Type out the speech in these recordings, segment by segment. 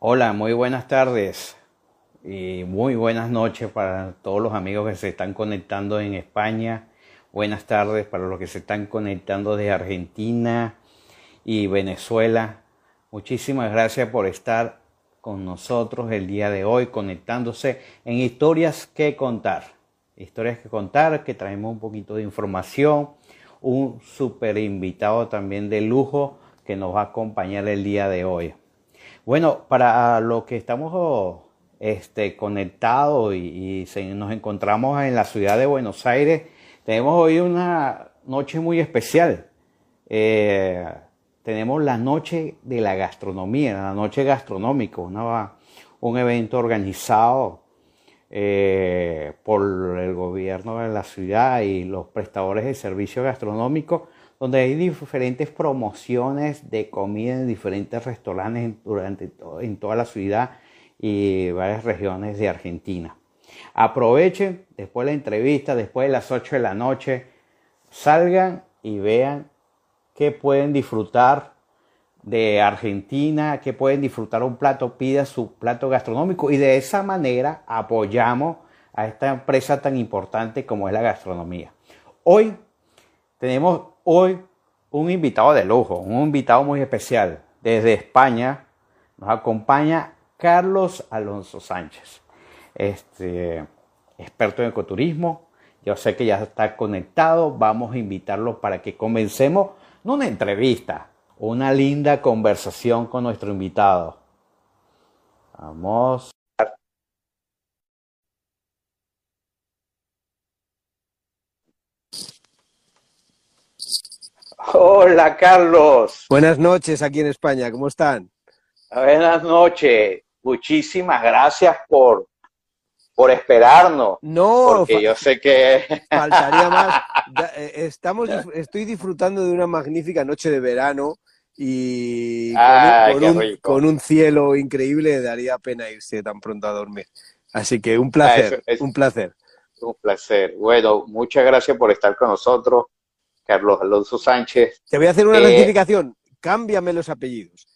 Hola, muy buenas tardes y muy buenas noches para todos los amigos que se están conectando en España. Buenas tardes para los que se están conectando de Argentina y Venezuela. Muchísimas gracias por estar con nosotros el día de hoy, conectándose en historias que contar. Historias que contar, que traemos un poquito de información, un super invitado también de lujo que nos va a acompañar el día de hoy. Bueno, para los que estamos este, conectados y, nos encontramos en la ciudad de Buenos Aires, tenemos hoy una noche muy especial. Eh, tenemos la noche de la gastronomía, la noche gastronómica, un evento organizado eh, por el gobierno de la ciudad y los prestadores de servicios gastronómicos, donde hay diferentes promociones de comida en diferentes restaurantes durante en toda la ciudad y varias regiones de Argentina. Aprovechen después de la entrevista, después de las 8 de la noche, salgan y vean que pueden disfrutar de Argentina, que pueden disfrutar un plato, pida su plato gastronómico y de esa manera apoyamos a esta empresa tan importante como es la gastronomía. Hoy tenemos hoy un invitado de lujo, un invitado muy especial. Desde España nos acompaña Carlos Alonso Sánchez, este, experto en ecoturismo. Yo sé que ya está conectado, vamos a invitarlo para que comencemos una entrevista, una linda conversación con nuestro invitado. Vamos. Hola Carlos. Buenas noches aquí en España, ¿cómo están? Buenas noches. Muchísimas gracias por, por esperarnos. No, porque yo sé que faltaría más. Eh, estamos, estoy disfrutando de una magnífica noche de verano y con, un, cielo increíble daría pena irse tan pronto a dormir. Así que un placer, ah, un placer. Un placer. Bueno, muchas gracias por estar con nosotros, Carlos Alonso Sánchez. Te voy a hacer una eh, rectificación. Cámbiame los apellidos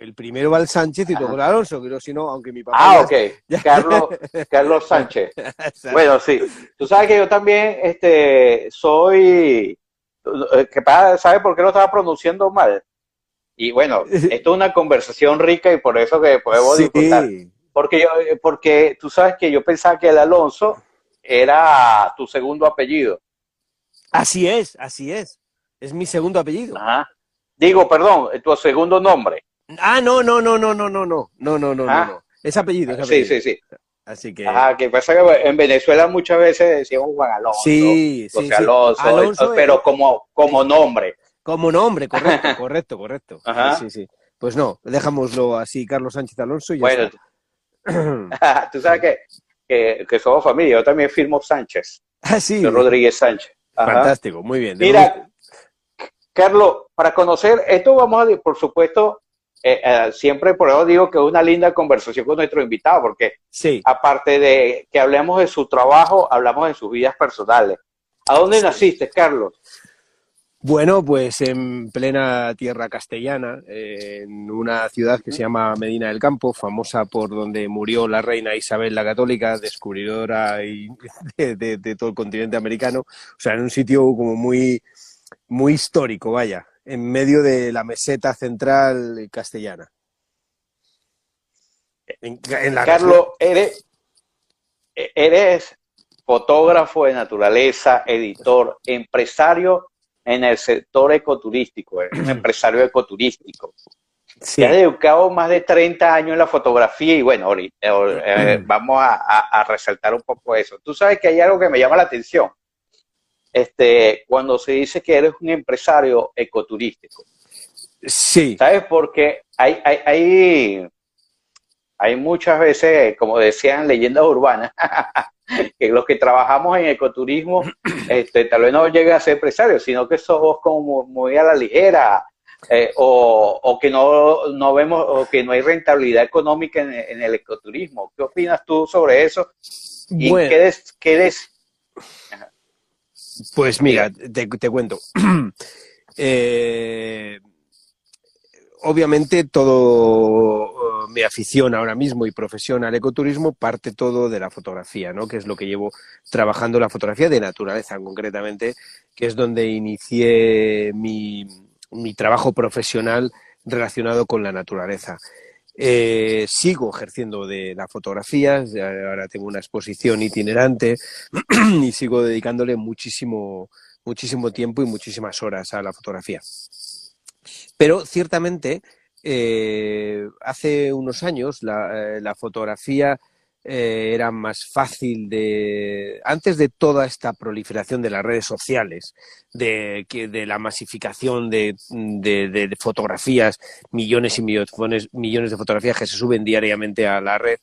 el primero va el Sánchez y luego el Alonso, pero si no, aunque mi papá. Ah, ok. Carlos, Carlos Sánchez. bueno, sí. Tú sabes que yo también este, soy. Que ¿Sabes por qué lo estaba pronunciando mal? Y bueno, esto es una conversación rica y por eso que podemos disfrutar. Porque, yo, porque tú sabes que yo pensaba que el Alonso era tu segundo apellido. Así es, así es. Es mi segundo apellido. Ajá. Digo, perdón, tu segundo nombre. Ah, no, no, no, no, no, no, no, no, no, no, ah. no. Es apellido, es apellido. Sí, sí, sí. Así que. Ajá, que pasa que en Venezuela muchas veces decíamos Juan Alonso. Sí, sí, Alonso, Alonso pero como, como nombre. Como nombre, correcto, correcto, correcto. Ajá. Sí, sí. Pues no, dejámoslo así, Carlos Sánchez Alonso y ya bueno, tú sabes que, que, somos familia, yo también firmo Sánchez. Ah, sí. Rodríguez Sánchez. Fantástico, muy bien. Mira, Carlos, para conocer, esto vamos a, por supuesto, eh, eh, siempre por eso digo que es una linda conversación con nuestro invitado, porque sí. aparte de que hablemos de su trabajo, hablamos de sus vidas personales. ¿A dónde naciste, Carlos? Bueno, pues en plena tierra castellana, en una ciudad que se llama Medina del Campo, famosa por donde murió la reina Isabel la Católica, descubridora de, de todo el continente americano. O sea, en un sitio como muy, muy histórico, vaya en medio de la meseta central castellana. Carlos, eres, eres fotógrafo de naturaleza, editor, empresario en el sector ecoturístico, eres un empresario ecoturístico. Se ha dedicado más de 30 años en la fotografía y bueno, ahorita, eh, vamos a, resaltar un poco eso. Tú sabes que hay algo que me llama la atención este, cuando se dice que eres un empresario ecoturístico. Sí. ¿Sabes? Porque hay, hay, hay, hay muchas veces, como decían leyendas urbanas, que los que trabajamos en ecoturismo este, tal vez no lleguen a ser empresarios, sino que somos como muy a la ligera, eh, o, o, que no, no, vemos, o que no hay rentabilidad económica en, el ecoturismo. ¿Qué opinas tú sobre eso? ¿Y qué, des, qué des, pues mira, te, cuento. Eh, obviamente todo mi afición ahora mismo y profesión al ecoturismo parte todo de la fotografía, ¿no? Que es lo que llevo trabajando la fotografía de naturaleza concretamente, que es donde inicié mi, mi trabajo profesional relacionado con la naturaleza. Eh, sigo ejerciendo de la fotografía, ahora tengo una exposición itinerante y sigo dedicándole muchísimo, muchísimo tiempo y muchísimas horas a la fotografía. Pero ciertamente, eh, hace unos años la, eh, fotografía eh, era más fácil de. Antes de toda esta proliferación de las redes sociales, de, de la masificación de, de, fotografías, millones y millones, millones de fotografías que se suben diariamente a la red,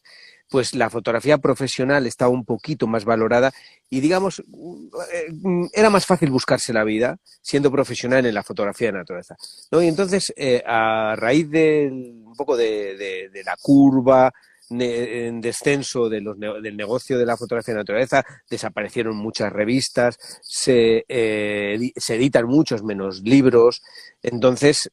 pues la fotografía profesional estaba un poquito más valorada y digamos, eh, era más fácil buscarse la vida siendo profesional en la fotografía de naturaleza. ¿no? Y entonces, eh, a raíz de un poco de, la curva, en descenso de los, del negocio de la fotografía de naturaleza, desaparecieron muchas revistas, se, eh, se editan muchos menos libros, entonces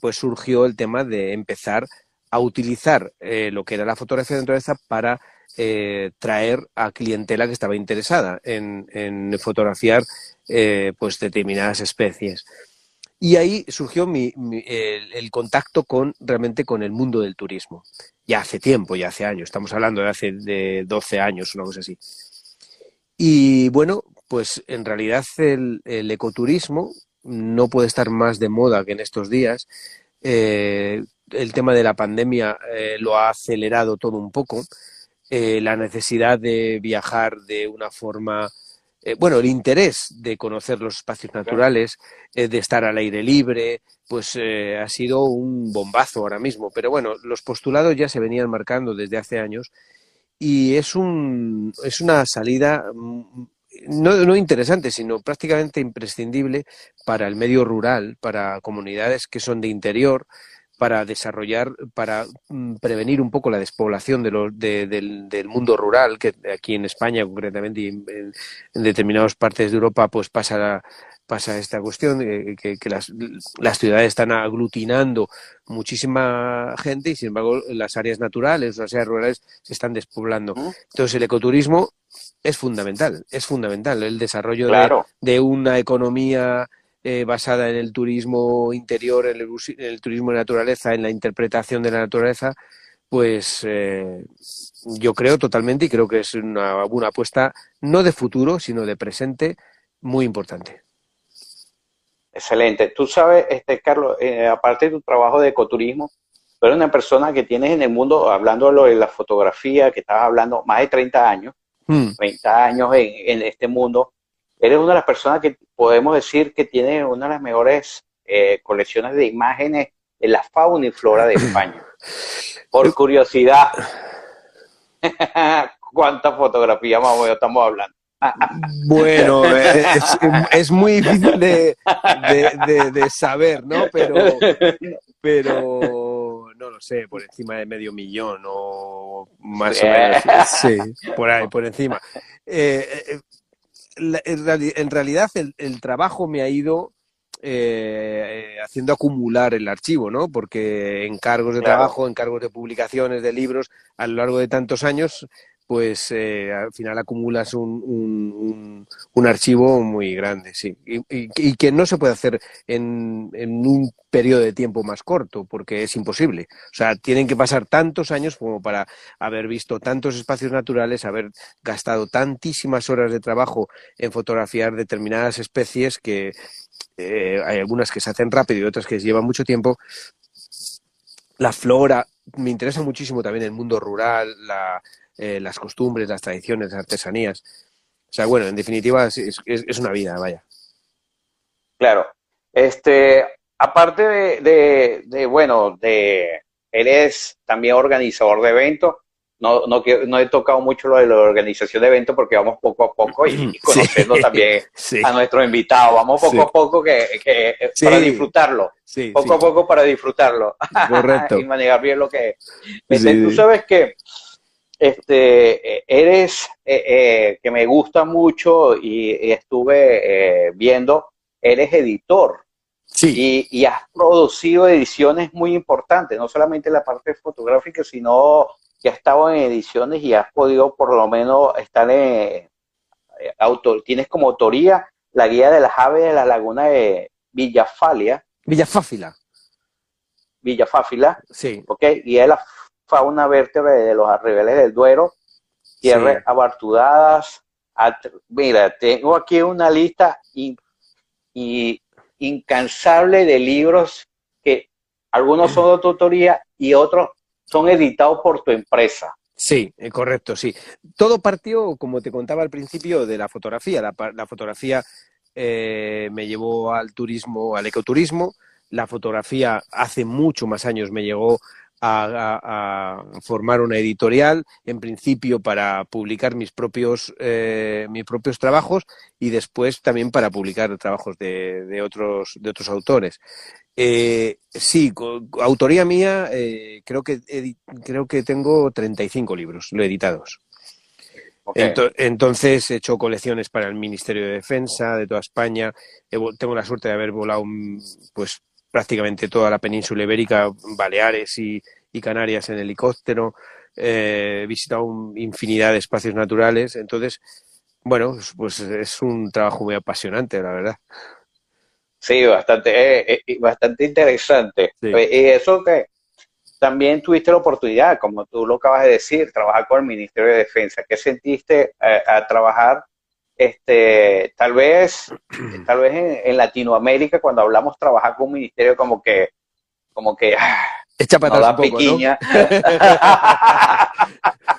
pues surgió el tema de empezar a utilizar eh, lo que era la fotografía de naturaleza para eh, traer a clientela que estaba interesada en, fotografiar eh, pues determinadas especies. Y ahí surgió el, contacto con realmente con el mundo del turismo. Ya hace tiempo, ya hace años, estamos hablando de hace de 12 años, una cosa así. Y bueno, pues en realidad el, ecoturismo no puede estar más de moda que en estos días el tema de la pandemia eh, lo ha acelerado todo un poco. Eh, la necesidad de viajar de una forma, eh, bueno, el interés de conocer los espacios naturales, de estar al aire libre, pues ha sido un bombazo ahora mismo. Pero bueno, los postulados ya se venían marcando desde hace años y es, un, es una salida mm, no, no, interesante, sino prácticamente imprescindible para el medio rural, para comunidades que son de interior, para desarrollar, para mm, prevenir un poco la despoblación de del, mundo rural, que aquí en España concretamente y en, determinadas partes de Europa pues pasa pasa esta cuestión, que, las, las, ciudades están aglutinando muchísima gente y sin embargo las áreas naturales, las áreas rurales se están despoblando. Entonces el ecoturismo es fundamental, es fundamental. El desarrollo de, una economía eh, basada en el turismo interior, en el, turismo de naturaleza, en la interpretación de la naturaleza, pues eh, yo creo totalmente y creo que es una, apuesta no de futuro, sino de presente muy importante. Excelente. Tú sabes, este Carlos, eh, aparte de tu trabajo de ecoturismo, tú eres una persona que tienes en el mundo, hablando de la fotografía, que estabas hablando, más de 30 años, 30 hmm. años en, este mundo eres una de las personas que podemos decir que tiene una de las mejores eh, colecciones de imágenes de la fauna y flora de España. Por curiosidad, ¿cuántas fotografías más o menos estamos hablando? Bueno, es, muy difícil de, saber, ¿no? Pero, pero no lo sé, por encima de medio millón o más o menos. Sí, por ahí, por encima. Eh, eh, en realidad el, trabajo me ha ido eh, haciendo acumular el archivo, ¿no? Porque encargos de trabajo, encargos de publicaciones, de libros, a lo largo de tantos años, pues eh, al final acumulas un, un, archivo muy grande, sí. Y, que no se puede hacer en, en, un periodo de tiempo más corto, porque es imposible. O sea, tienen que pasar tantos años como para haber visto tantos espacios naturales, haber gastado tantísimas horas de trabajo en fotografiar determinadas especies que eh, hay algunas que se hacen rápido y otras que llevan mucho tiempo. La flora, me interesa muchísimo también el mundo rural, la, eh, las costumbres, las tradiciones, las artesanías. O sea, bueno, en definitiva es, una vida, vaya. Claro. Este, aparte de, de, bueno, de, eres también organizador de eventos. No, no, no he tocado mucho lo de la organización de eventos porque vamos poco a poco y, conociendo también a nuestros invitados. Vamos poco a poco que, que para disfrutarlo. poco a poco para disfrutarlo. Correcto. y manejar bien lo que es. Tú sabes que este, eh, eres, eh, eh, que me gusta mucho y, estuve viendo, eres editor. Sí. Y, has producido ediciones muy importantes, no solamente la parte fotográfica, sino que has estado en ediciones y has podido por lo menos estar en, eh, autor, tienes como autoría la guía de las aves de la laguna de Villafalia. Villafáfila. Villafáfila. Sí. Ok, y es la fauna vértebra de los arribeles del Duero, tierras abartudadas. Mira, tengo aquí una lista incansable de libros que algunos son de tu autoría y otros son editados por tu empresa. Sí, eh, correcto, sí. Todo partió, como te contaba al principio, de la fotografía. La, fotografía eh, me llevó al turismo, al ecoturismo. La fotografía hace mucho más años me llegó a, formar una editorial, en principio para publicar mis propios, eh, mis propios trabajos y después también para publicar trabajos de, otros, de otros autores. Eh, sí, autoría mía, eh, creo, que creo que tengo 35 libros lo editados. entonces he hecho colecciones para el Ministerio de Defensa de toda España. tengo la suerte de haber volado pues prácticamente toda la península ibérica, Baleares y, Canarias en helicóptero. Eh, he visitado infinidad de espacios naturales. Entonces, bueno, pues es un trabajo muy apasionante, la verdad. Sí, bastante, eh, eh, bastante interesante. Y eso que también tuviste la oportunidad, como tú lo acabas de decir, trabajar con el Ministerio de Defensa. ¿Qué sentiste a trabajar este, tal vez, tal vez en, Latinoamérica, cuando hablamos trabajar con un ministerio, como que, como que, Echa para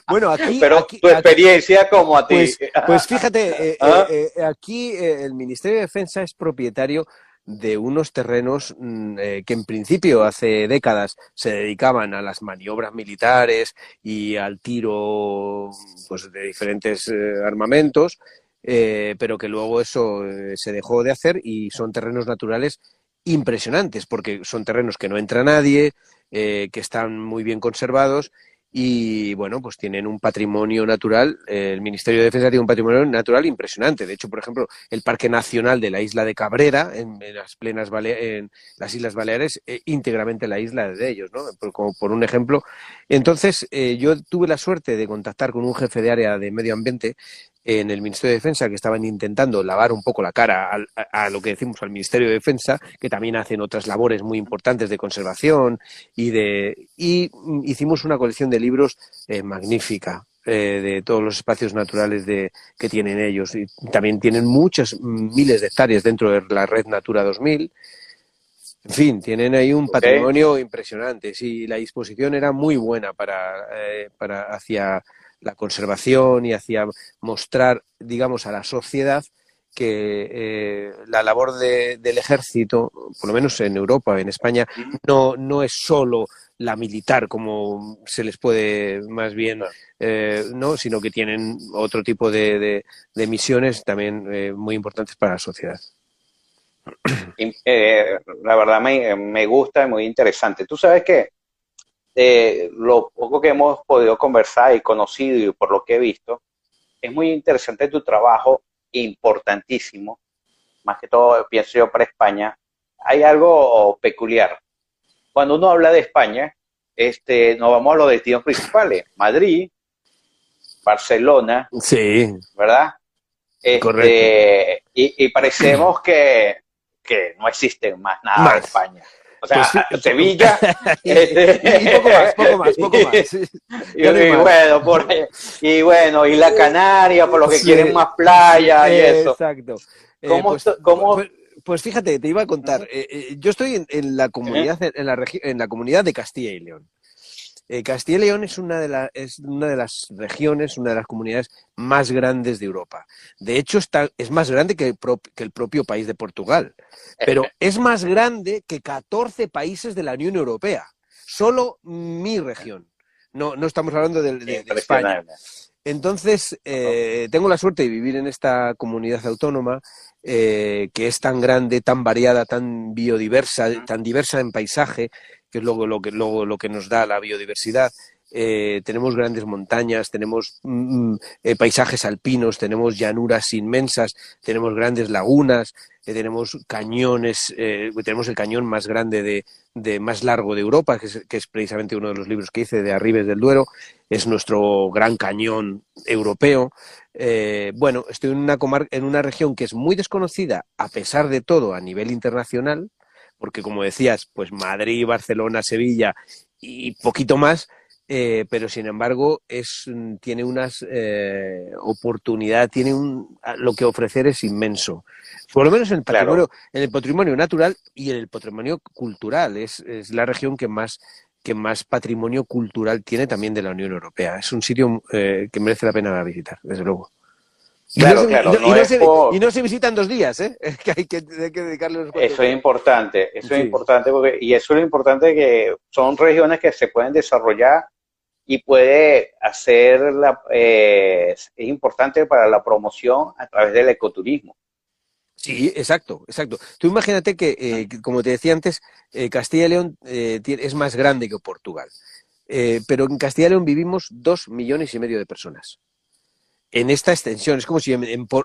bueno, aquí. Pero tu experiencia como a ti. Pues, pues fíjate, eh, ¿Ah? eh, eh, aquí el Ministerio de Defensa es propietario de unos terrenos mm, que en principio hace décadas se dedicaban a las maniobras militares y al tiro pues, de diferentes armamentos eh, pero que luego eso eh, se dejó de hacer y son terrenos naturales impresionantes, porque son terrenos que no entra nadie, eh, que están muy bien conservados y bueno, pues tienen un patrimonio natural, el Ministerio de Defensa tiene un patrimonio natural impresionante. De hecho, por ejemplo, el Parque Nacional de la isla de Cabrera, en, las plenas en las Islas Baleares, íntegramente la isla de ellos, ¿no? Por, por un ejemplo. Entonces, yo tuve la suerte de contactar con un jefe de área de medio ambiente en el Ministerio de Defensa que estaban intentando lavar un poco la cara a, lo que decimos al Ministerio de Defensa, que también hacen otras labores muy importantes de conservación y de y hicimos una colección de libros eh, magnífica eh, de todos los espacios naturales de, que tienen ellos y también tienen muchas miles de hectáreas dentro de la red Natura 2000. En fin, tienen ahí un patrimonio impresionante. Sí, la disposición era muy buena para, eh, para hacia la conservación y hacia mostrar, digamos, a la sociedad que eh, la labor del ejército, por lo menos en Europa, en España, no, no es solo la militar, como se les puede más bien, eh, no, sino que tienen otro tipo de, de, misiones también eh, muy importantes para la sociedad. la verdad me, me gusta y muy interesante. Tú sabes que de lo poco que hemos podido conversar y conocido y por lo que he visto, es muy interesante tu trabajo, importantísimo, más que todo pienso yo para España. Hay algo peculiar. Cuando uno habla de España, este, nos vamos a los destinos principales, Madrid, Barcelona, sí. ¿verdad? Este, y, y, parecemos que, que no existe más nada en España. O sea, pues Sevilla. Este, y, poco más, poco más, poco más. y, bueno, por, y bueno, y la Canaria, por lo que quieren más playa y eso. Exacto. Eh, ¿Cómo, pues, ¿cómo... Pues, pues, fíjate, te iba a contar. Eh, eh, yo estoy en, en la comunidad, en la, en la comunidad de Castilla y León. Eh, Castilla y León es una, de es una de las regiones, una de las comunidades más grandes de Europa. De hecho, está, es más grande que el, propio país de Portugal, pero es más grande que 14 países de la Unión Europea. Solo mi región. No, no estamos hablando de, España. Entonces, eh, tengo la suerte de vivir en esta comunidad autónoma eh, que es tan grande, tan variada, tan biodiversa, tan diversa en paisaje, que es luego lo que, luego lo que nos da la biodiversidad. eh, tenemos grandes montañas, tenemos mm, mm, eh, paisajes alpinos, tenemos llanuras inmensas, tenemos grandes lagunas, eh, tenemos cañones, tenemos el cañón más grande de, más largo de Europa, que es, que es, precisamente uno de los libros que hice de Arribes del Duero, es nuestro gran cañón europeo. bueno, estoy en una, en una región que es muy desconocida, a pesar de todo, a nivel internacional, porque como decías, pues Madrid, Barcelona, Sevilla y poquito más, eh, pero sin embargo es, mm, tiene unas eh, oportunidades, tiene un, lo que ofrecer es inmenso. Por lo menos en el patrimonio, en el patrimonio natural y en el patrimonio cultural. Es, es la región que más que más patrimonio cultural tiene también de la Unión Europea. Es un sitio eh, que merece la pena visitar, desde luego. Claro, claro. Y no, se, visitan dos días, ¿eh? que hay que, dedicarle Eso es importante, eso es importante, porque, y eso es lo importante que son regiones que se pueden desarrollar y puede hacer, la, eh, es importante para la promoción a través del ecoturismo. Sí, exacto, exacto. Tú imagínate que, eh, como te decía antes, eh, Castilla y León es más grande que Portugal, pero en Castilla y León vivimos dos millones y medio de personas en esta extensión. Es como si,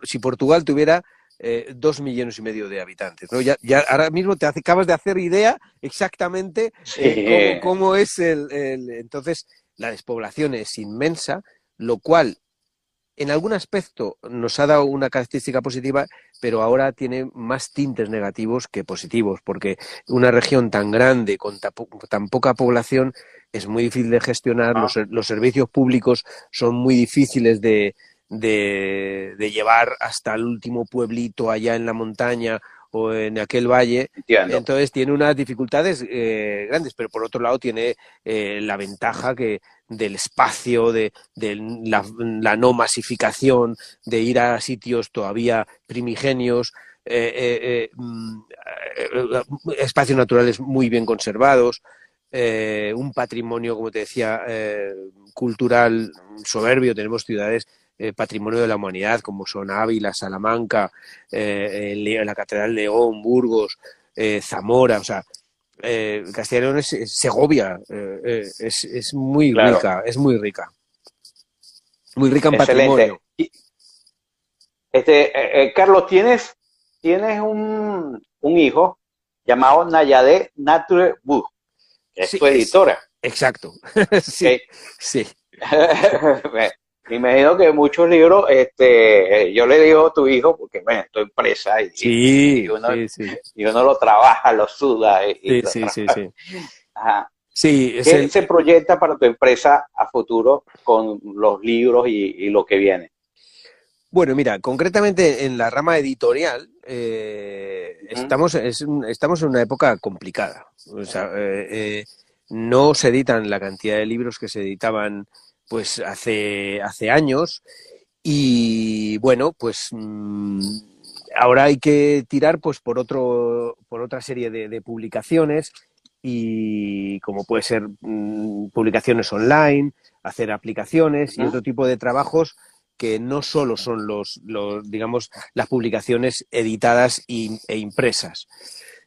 si Portugal tuviera eh, dos millones y medio de habitantes. ¿no? Ya, ya ahora mismo te acabas de hacer idea exactamente eh, cómo, es el, Entonces, la despoblación es inmensa, lo cual en algún aspecto nos ha dado una característica positiva, pero ahora tiene más tintes negativos que positivos, porque una región tan grande, con tan poca población, es muy difícil de gestionar, ah. los servicios públicos son muy difíciles de, de, de, llevar hasta el último pueblito allá en la montaña o en aquel valle. Entonces tiene unas dificultades eh, grandes, pero por otro lado tiene eh, la ventaja que del espacio, de, la, no masificación, de ir a sitios todavía primigenios, eh, mm, espacios naturales muy bien conservados. un patrimonio, como te decía, cultural soberbio. Tenemos ciudades eh, patrimonio de la humanidad, como son Ávila, Salamanca, eh, la Catedral de León, Burgos, eh, Zamora, o sea, Castilla y León es, Segovia, es, es, muy rica, es muy rica. Muy rica en patrimonio. Este, Carlos, tienes, tienes un, un hijo llamado Nayade Nature Book, que es tu editora. exacto. sí. sí. Me imagino que muchos libros, este, yo le digo a tu hijo, porque bueno, tu empresa y, y, uno, y, uno, lo trabaja, lo suda. Y, sí, sí, sí, sí, Ajá. Sí, ¿Qué se proyecta para tu empresa a futuro con los libros y, lo que viene? Bueno, mira, concretamente en la rama editorial eh, estamos, estamos en una época complicada. O sea, eh, eh, no se editan la cantidad de libros que se editaban pues hace, hace años y bueno, pues mm, ahora hay que tirar pues por otro, por otra serie de, publicaciones y como puede ser mm, publicaciones online, hacer aplicaciones y otro tipo de trabajos que no solo son los, los digamos, las publicaciones editadas e impresas.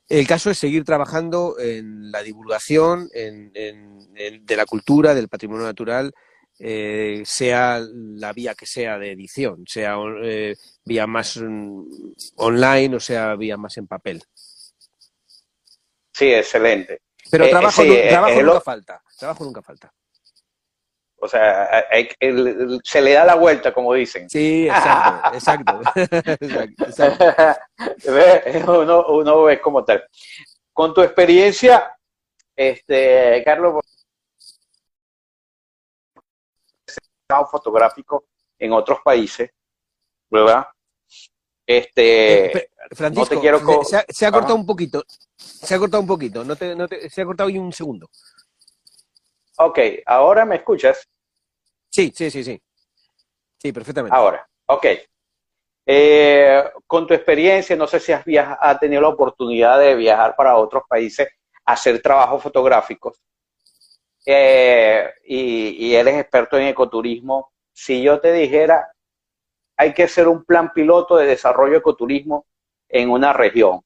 El caso es seguir trabajando en la divulgación de la cultura, del patrimonio natural eh, sea la vía que sea de edición, sea eh, vía más mm, online o sea vía más en papel. Sí, excelente. Pero eh, trabajo, nunca falta. Trabajo nunca falta. O sea, se le da la vuelta, como dicen. Sí, exacto, exacto. uno, uno ve como tal. Con tu experiencia, este, Carlos, fotográfico en otros países, ¿verdad? Este, eh, Francisco, quiero se, ha, cortado un poquito, se ha cortado un poquito, no te, no te, se ha cortado un segundo. Ok, ¿ahora me escuchas? Sí, sí, sí, sí. Sí, perfectamente. Ahora, ok. Eh, con tu experiencia, no sé si has, has tenido la oportunidad de viajar para otros países a hacer trabajos fotográficos. Eh, y, eres experto en ecoturismo, si yo te dijera, hay que hacer un plan piloto de desarrollo de ecoturismo en una región,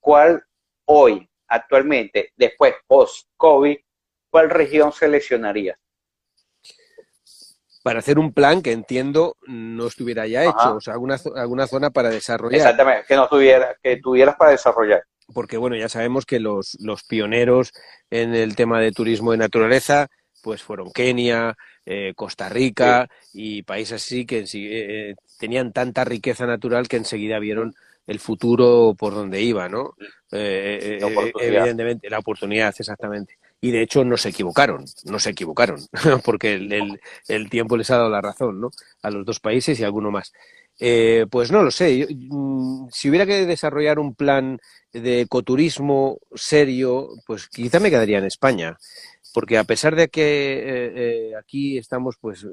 ¿cuál hoy, actualmente, después post-COVID, cuál región seleccionarías? para hacer un plan que entiendo no estuviera ya hecho, o sea, alguna, alguna zona para desarrollar. Exactamente, que no tuviera, que tuvieras para desarrollar. Porque bueno, ya sabemos que los, los pioneros en el tema de turismo de naturaleza, pues fueron Kenia, eh, Costa Rica y países así que eh, tenían tanta riqueza natural que enseguida vieron el futuro por donde iba, ¿no? Eh, evidentemente, la oportunidad, exactamente y de hecho no se equivocaron, no se equivocaron, porque el, el, tiempo les ha dado la razón, ¿no? A los dos países y a alguno más. Eh, pues no lo sé, mm, si hubiera que desarrollar un plan de ecoturismo serio, pues quizá me quedaría en España, porque a pesar de que eh, eh, aquí estamos pues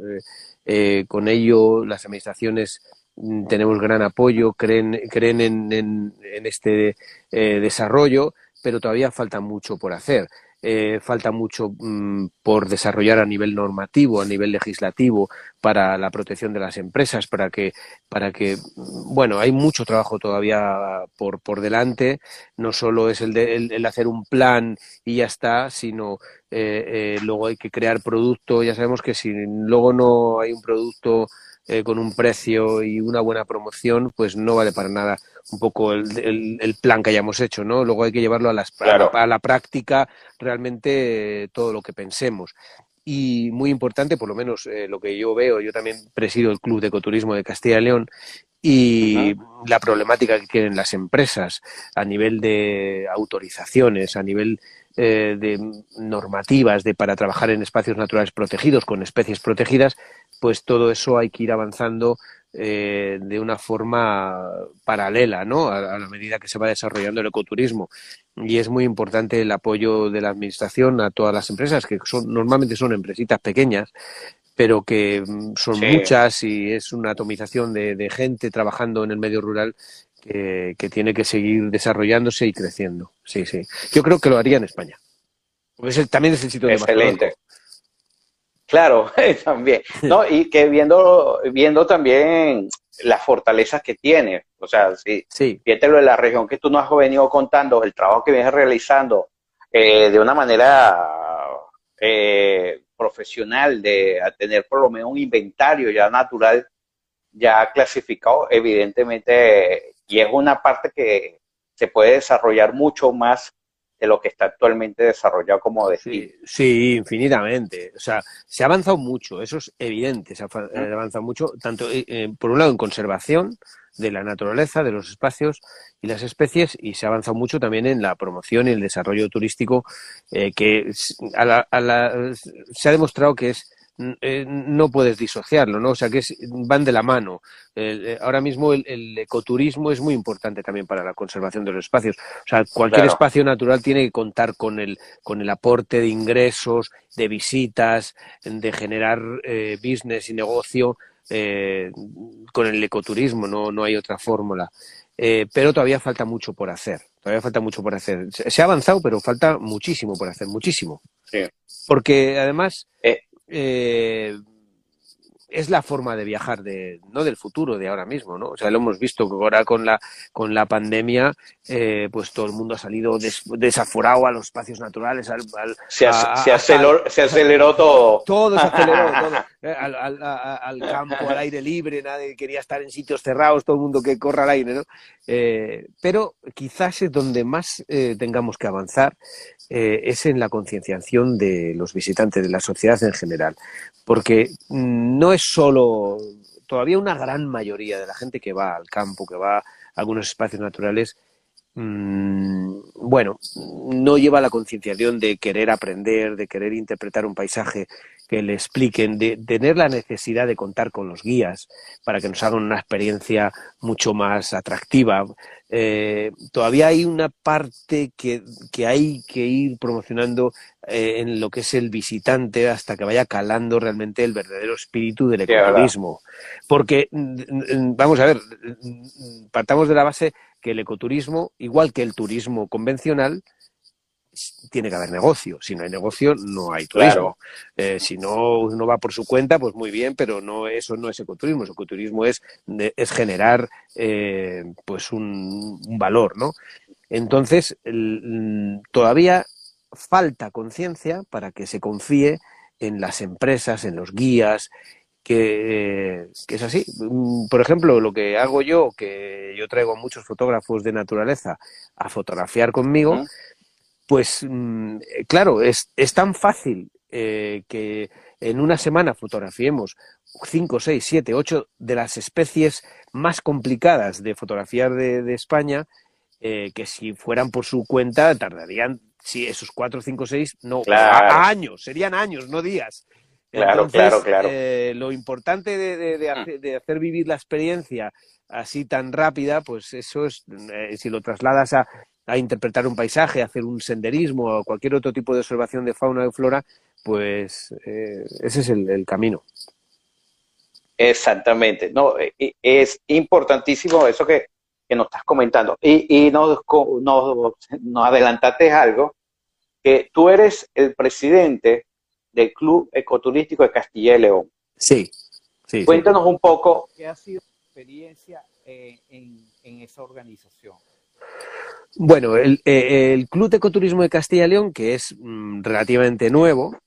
con ello, las administraciones mm, tenemos gran apoyo, creen, creen en, en, en este desarrollo, pero todavía falta mucho por hacer. Eh, falta mucho mm, por desarrollar a nivel normativo, a nivel legislativo, para la protección de las empresas, para que, para que, mm, bueno, hay mucho trabajo todavía por, por delante. No solo es el, de, el, hacer un plan y ya está, sino eh, eh, luego hay que crear producto. Ya sabemos que si luego no hay un producto eh, con un precio y una buena promoción, pues no vale para nada un poco el, el, plan que hayamos hecho, ¿no? Luego hay que llevarlo a, las, a, la, práctica realmente eh, todo lo que pensemos. Y muy importante, por lo menos eh, lo que yo veo, yo también presido el Club de Ecoturismo de Castilla y León y la problemática que tienen las empresas a nivel de autorizaciones, a nivel eh, de normativas de para trabajar en espacios naturales protegidos con especies protegidas, pues todo eso hay que ir avanzando eh, de una forma paralela, ¿no? A, la medida que se va desarrollando el ecoturismo. Y es muy importante el apoyo de la administración a todas las empresas, que son, normalmente son empresitas pequeñas, pero que mm, son muchas y es una atomización de, de, gente trabajando en el medio rural que, tiene que seguir desarrollándose y creciendo. Sí, sí. Yo creo que lo haría en España. también es el sitio de Excelente. Claro, también. No, y que viendo, viendo también las fortalezas que tiene, o sea, si sí. lo de la región que tú nos has venido contando, el trabajo que vienes realizando eh, de una manera eh, profesional, de tener por lo menos un inventario ya natural, ya clasificado, evidentemente y es una parte que se puede desarrollar mucho más de lo que está actualmente desarrollado como destino. Sí, infinitamente. O sea, se ha avanzado mucho, eso es evidente, se ha avanzado mucho, tanto eh, eh, por un lado en conservación de la naturaleza, de los espacios y las especies, y se ha avanzado mucho también en la promoción y el desarrollo turístico, eh, que se ha demostrado que es eh, no puedes disociarlo, ¿no? O sea, que van de la mano. Eh, ahora mismo el, ecoturismo es muy importante también para la conservación de los espacios. O sea, cualquier espacio natural tiene que contar con el, con el aporte de ingresos, de visitas, de generar eh, business y negocio con el ecoturismo, no, no hay otra fórmula. pero todavía falta mucho por hacer. Todavía falta mucho por hacer. Se, ha avanzado, pero falta muchísimo por hacer, muchísimo. Porque además, eh, es la forma de viajar de no del futuro de ahora mismo no o sea lo hemos visto que ahora con la con la pandemia eh, pues todo el mundo ha salido desaforado a los espacios naturales al, se, aceleró, se, aceleró, todo. Todo se aceleró todo eh, al, al, campo al aire libre nadie quería estar en sitios cerrados todo el mundo que corra al aire no eh, pero quizás es donde más tengamos que avanzar es en la concienciación de los visitantes de la sociedad en general. Porque mm, no es solo, todavía una gran mayoría de la gente que va al campo, que va a algunos espacios naturales, mm, bueno, no lleva la concienciación de querer aprender, de querer interpretar un paisaje que le expliquen, de, tener la necesidad de contar con los guías para que nos hagan una experiencia mucho más atractiva. Eh, todavía hay una parte que, que hay que ir promocionando eh, en lo que es el visitante hasta que vaya calando realmente el verdadero espíritu del ecoturismo. Porque, mm, mm, vamos a ver, partamos de la base que el ecoturismo, igual que el turismo convencional, tiene que haber negocio. Si no hay negocio, no hay turismo. Eh, si no uno va por su cuenta, pues muy bien, pero no eso no es ecoturismo. El ecoturismo es, es generar eh, pues un, valor, ¿no? Entonces, todavía falta conciencia para que se confíe en las empresas, en los guías, que, es así. Mm, por ejemplo, lo que hago yo, que yo traigo a muchos fotógrafos de naturaleza a fotografiar conmigo, pues mm, claro, es, es tan fácil eh, que en una semana fotografiemos 5, 6, 7, 8 de las especies más complicadas de fotografiar de, España, eh, que si fueran por su cuenta tardarían, si esos 4, 5, 6, no, años, serían años, no días. Claro, claro, claro. Eh, lo importante mm. de, hacer, vivir la experiencia así tan rápida, pues eso es, eh, si lo trasladas a, interpretar un paisaje, hacer un senderismo o cualquier otro tipo de observación de fauna o flora, pues eh, ese es el, camino. Exactamente. No, es importantísimo eso que, nos estás comentando. Y, y nos, nos, nos adelantaste algo, que tú eres el presidente del Club Ecoturístico de Castilla y León. Sí, sí. Cuéntanos un poco qué ha sido tu experiencia eh, en, esa organización. Bueno, el, eh, el, Club de Ecoturismo de Castilla y León, que es mm, relativamente nuevo,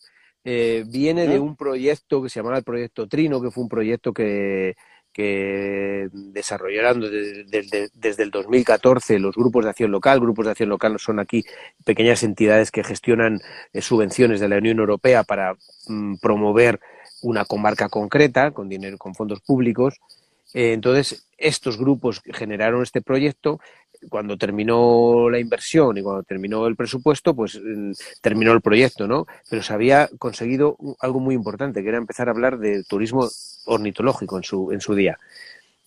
eh, viene de un proyecto que se llamaba el Proyecto Trino, que fue un proyecto que, que desarrollaron desde, el 2014 los grupos de acción local. Grupos de acción local son aquí pequeñas entidades que gestionan eh, subvenciones de la Unión Europea para mm, promover una comarca concreta con dinero, con fondos públicos. Eh, entonces, estos grupos generaron este proyecto cuando terminó la inversión y cuando terminó el presupuesto, pues mm, terminó el proyecto, ¿no? Pero se había conseguido algo muy importante, que era empezar a hablar de turismo ornitológico en su, en su día.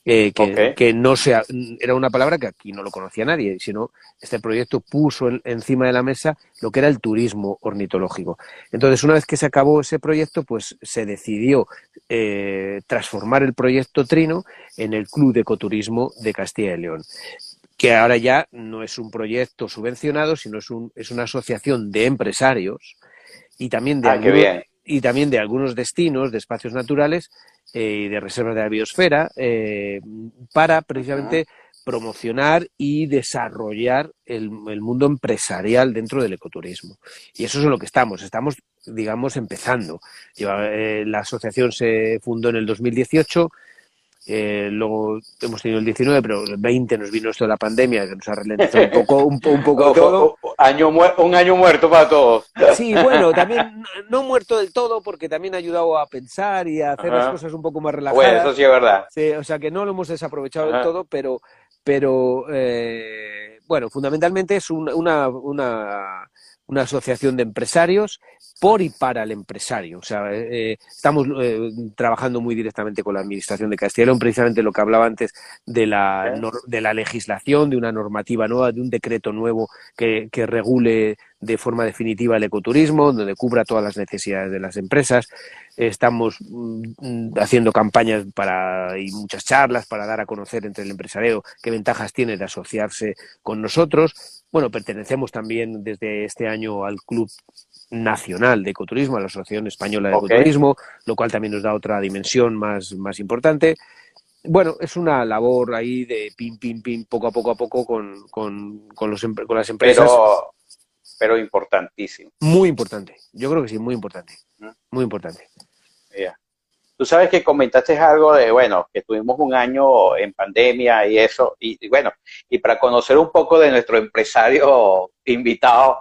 Eh, que, no sea, era una palabra que aquí no lo conocía nadie, sino este proyecto puso encima de la mesa lo que era el turismo ornitológico. Entonces, una vez que se acabó ese proyecto, pues se decidió eh, transformar el proyecto Trino en el Club de Ecoturismo de Castilla y León que ahora ya no es un proyecto subvencionado, sino es, un, es una asociación de empresarios y también de, ah, algunos, y también de algunos destinos, de espacios naturales eh, y de reservas de la biosfera, eh, para precisamente promocionar y desarrollar el, mundo empresarial dentro del ecoturismo. Y eso es en lo que estamos. Estamos, digamos, empezando. Eh, la asociación se fundó en el 2018 eh, luego hemos tenido el 19, pero el 20 nos vino esto de la pandemia, que nos ha ralentizado un poco, un, poco todo. Año un año muerto para todos. Sí, bueno, también no muerto del todo, porque también ha ayudado a pensar y a hacer las cosas un poco más relajadas. Bueno, eso sí es verdad. Sí, o sea que no lo hemos desaprovechado del todo, pero, pero eh, bueno, fundamentalmente es una, una una asociación de empresarios por y para el empresario. O sea, eh, estamos eh, trabajando muy directamente con la Administración de Castilla y León, precisamente lo que hablaba antes de la, de la legislación, de una normativa nueva, de un decreto nuevo que, que regule de forma definitiva el ecoturismo, donde cubra todas las necesidades de las empresas. Estamos mm, haciendo campañas para, y muchas charlas para dar a conocer entre el empresario qué ventajas tiene de asociarse con nosotros bueno, pertenecemos también desde este año al Club Nacional de Ecoturismo, a la Asociación Española de Ecoturismo, lo cual también nos da otra dimensión más, más importante. Bueno, es una labor ahí de pim, pim, pim, poco a poco a poco con, con, con, los, con las empresas. Pero, pero importantísimo. Muy importante. Yo creo que sí, muy importante. Muy importante. Tú sabes que comentaste algo de, bueno, que tuvimos un año en pandemia y eso, y, bueno, y para conocer un poco de nuestro empresario invitado,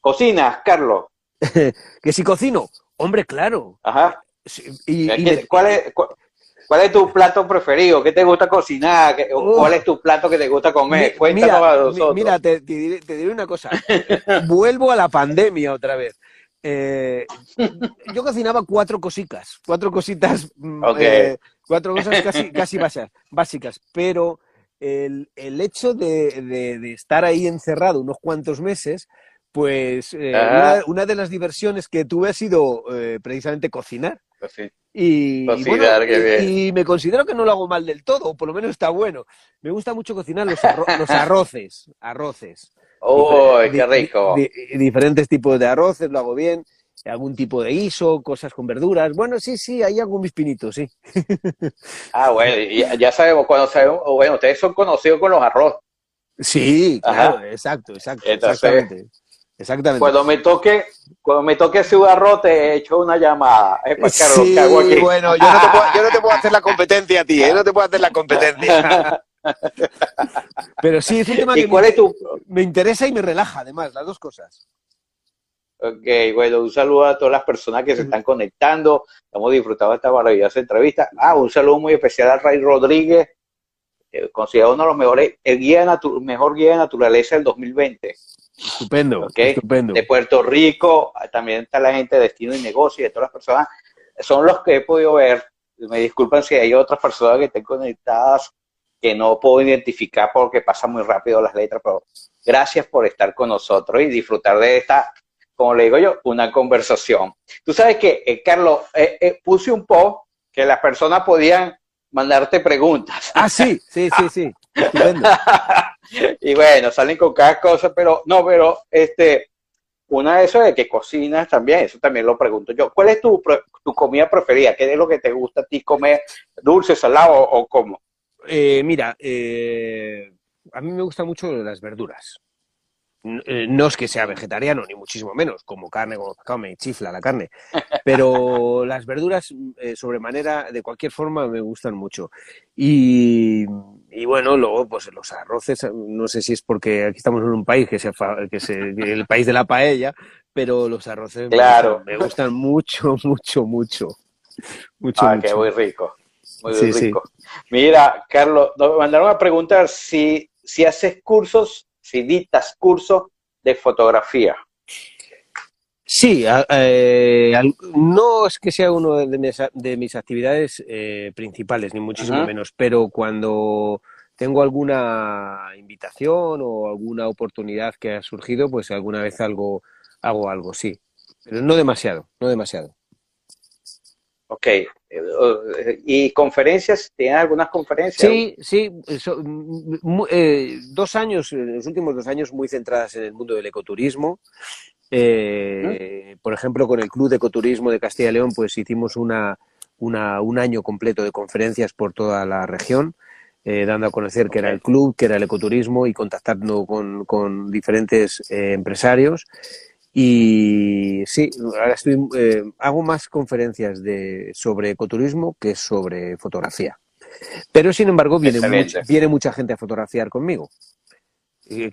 ¿cocinas, Carlos? que si cocino, hombre, claro. Ajá. Y, ¿Cuál, es, cuál, es tu plato preferido? ¿Qué te gusta cocinar? ¿Cuál es tu plato que te gusta comer? Cuéntanos mira, a nosotros. Mira, te, te diré una cosa. Vuelvo a la pandemia otra vez. Eh, yo cocinaba cuatro cositas, cuatro cositas, mm, eh, cuatro cosas casi, casi básicas, pero el, el hecho de, estar ahí encerrado unos cuantos meses, pues eh, una, de las diversiones que tuve ha sido precisamente cocinar. Pues y, y, me considero que no lo hago mal del todo, o por lo menos está bueno. Me gusta mucho cocinar los, los arroces, arroces. ¡Oh, qué rico! diferentes tipos de arroces, lo hago bien. Algún tipo de guiso, cosas con verduras. Bueno, sí, sí, ahí hago mis pinitos, sí. ah, bueno, ya sabemos, cuando sabemos, bueno, ustedes son conocidos con los arroz. Sí, claro, exacto, exacto, exactamente. Exactamente. Cuando me toque, cuando me toque Ciudad Rote, he hecho una llamada. sí, bueno, yo no, te puedo, yo no te puedo hacer la competencia a ti, ¿eh? no te puedo hacer la competencia. Pero sí, es un tema que me interesa y me relaja, además, las dos cosas. Ok, bueno, un saludo a todas las personas que se están conectando. Estamos disfrutando de esta maravillosa entrevista. Ah, un saludo muy especial a Ray Rodríguez, considerado uno de los mejores, el guía mejor guía de naturaleza del 2020. Estupendo, estupendo. De Puerto Rico, también está la gente de Destino y Negocio y de todas las personas. Son los que he podido ver. Me disculpan si hay otras personas que estén conectadas que no puedo identificar porque pasa muy rápido las letras, pero gracias por estar con nosotros y disfrutar de esta como le digo yo, una conversación. Tú sabes que, eh, Carlos, eh, eh, puse un post que las personas podían mandarte preguntas. Ah, sí, sí, sí, sí. y bueno, salen con cada cosa, pero no, pero este, una de esas de que cocinas también, eso también lo pregunto yo. ¿Cuál es tu, tu comida preferida? ¿Qué es lo que te gusta a ti comer? ¿Dulce, salado o, cómo? mira, a mí me gustan mucho las verduras. Eh, no es que sea vegetariano, ni muchísimo menos, como carne, como me chifla la carne, pero las verduras eh, sobremanera, de cualquier forma, me gustan mucho. Y, bueno, luego, pues los arroces, no sé si es porque aquí estamos en un país que se, que se el país de la paella, pero los arroces claro. me, gustan, mucho, mucho, mucho. mucho ah, que muy rico. Muy, rico. Mira, Carlos, nos mandaron a preguntar si, si haces cursos curso de fotografía. Sí, eh, no es que sea una de mis, actividades eh, principales, ni muchísimo menos, pero cuando tengo alguna invitación o alguna oportunidad que ha surgido, pues alguna vez algo hago algo, sí. Pero no demasiado, no demasiado. Ok. ¿Y conferencias? ¿Tienen algunas conferencias? Sí, sí. Eh, dos años, los últimos dos años muy centradas en el mundo del ecoturismo. Eh, por ejemplo, con el Club de Ecoturismo de Castilla y León, pues hicimos una, un año completo de conferencias por toda la región. Eh, dando a conocer que era el club, que era el ecoturismo y contactando con, con diferentes empresarios. Y sí, ahora estoy, eh, hago más conferencias de, sobre ecoturismo que sobre fotografía. Pero sin embargo, viene, mucha, viene mucha gente a fotografiar conmigo.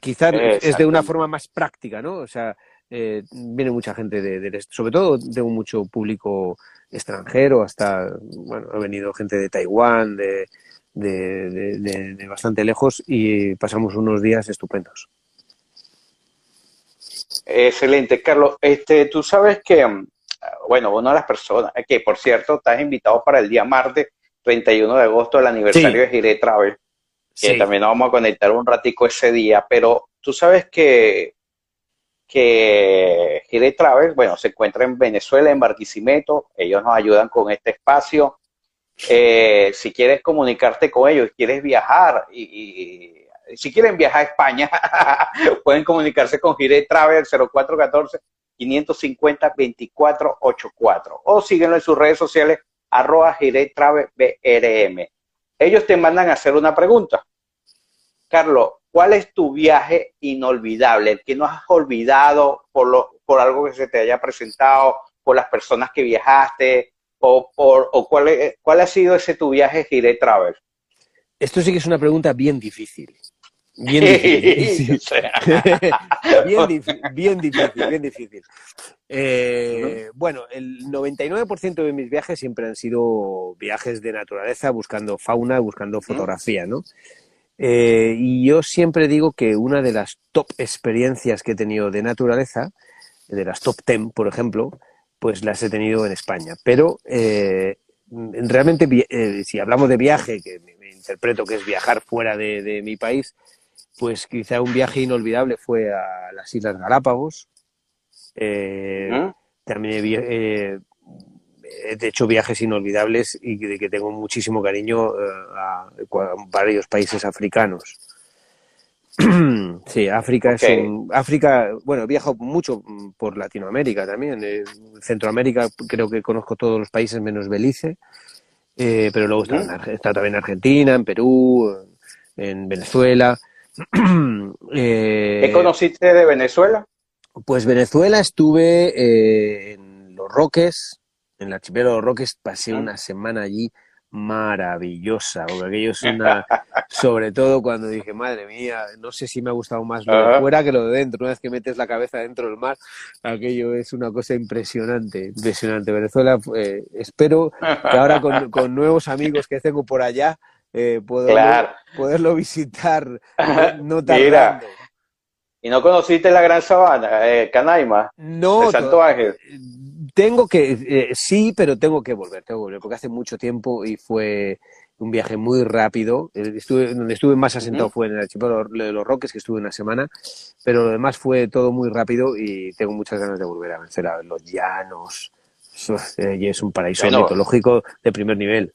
quizás es de una forma más práctica, ¿no? O sea, eh, viene mucha gente de, sobre todo tengo mucho público extranjero, hasta, bueno, ha venido gente de Taiwán, de, de bastante lejos y pasamos unos días estupendos. Excelente, Carlos. Este, tú sabes que, mm, bueno, una de las personas, que por cierto, estás invitado para el día martes 31 de agosto, el aniversario de Gire Travel, que también nos vamos a conectar un ratico ese día, pero tú sabes que, que Gire Travel, bueno, se encuentra en Venezuela, en Barquisimeto, ellos nos ayudan con este espacio. Eh, si quieres comunicarte con ellos, quieres viajar y si quieren viajar a España, pueden comunicarse con Gire Travel 0414 550 2484 o síguenlo en sus redes sociales arroba Gire Travel BRM. Ellos te mandan a hacer una pregunta. Carlos, ¿cuál es tu viaje inolvidable? El que no has olvidado por, lo, por algo que se te haya presentado, por las personas que viajaste, o, por, o cuál, cuál ha sido ese tu viaje Gire Travel. Esto sí que es una pregunta bien difícil. Bien difícil. bien, difícil bien difícil, bien difícil. Eh, bueno, el 99% de mis viajes siempre han sido viajes de naturaleza, buscando fauna, buscando fotografía, ¿no? Eh, y yo siempre digo que una de las top experiencias que he tenido de naturaleza, de las top 10, por ejemplo, pues las he tenido en España. Pero eh, realmente, si hablamos de viaje, que me, interpreto que es viajar fuera de mi país, pues quizá un viaje inolvidable fue a las Islas Galápagos. Eh, también he, hecho viajes inolvidables y de que tengo muchísimo cariño eh, a, varios países africanos. sí, África es África, bueno, he viajado mucho por Latinoamérica también. En Centroamérica creo que conozco todos los países menos Belice, eh, pero luego está, está, también en Argentina, en Perú, en Venezuela. Eh, ¿Qué conociste de Venezuela? Pues Venezuela estuve eh, en Los Roques, en el archipiélago de Los Roques, pasé una semana allí maravillosa, porque aquello es una, sobre todo cuando dije, madre mía, no sé si me ha gustado más lo de fuera que lo de dentro, una vez que metes la cabeza dentro del mar, aquello es una cosa impresionante, impresionante. Venezuela, eh, espero que ahora con, con nuevos amigos que tengo por allá, eh, poderlo, Claro. poderlo visitar no, no Mira. tardando. ¿Y no conociste la Gran Sabana, eh, Canaima, No, Santo to- Ángel? tengo que, eh, sí, pero tengo que volver, tengo que volver, porque hace mucho tiempo y fue un viaje muy rápido. Eh, Estuve, donde estuve más asentado fue en el archipiélago de los Roques, que estuve una semana, pero lo demás fue todo muy rápido y tengo muchas ganas de volver a vencer a los llanos. Eh, y es un paraíso Bueno. mitológico de primer nivel.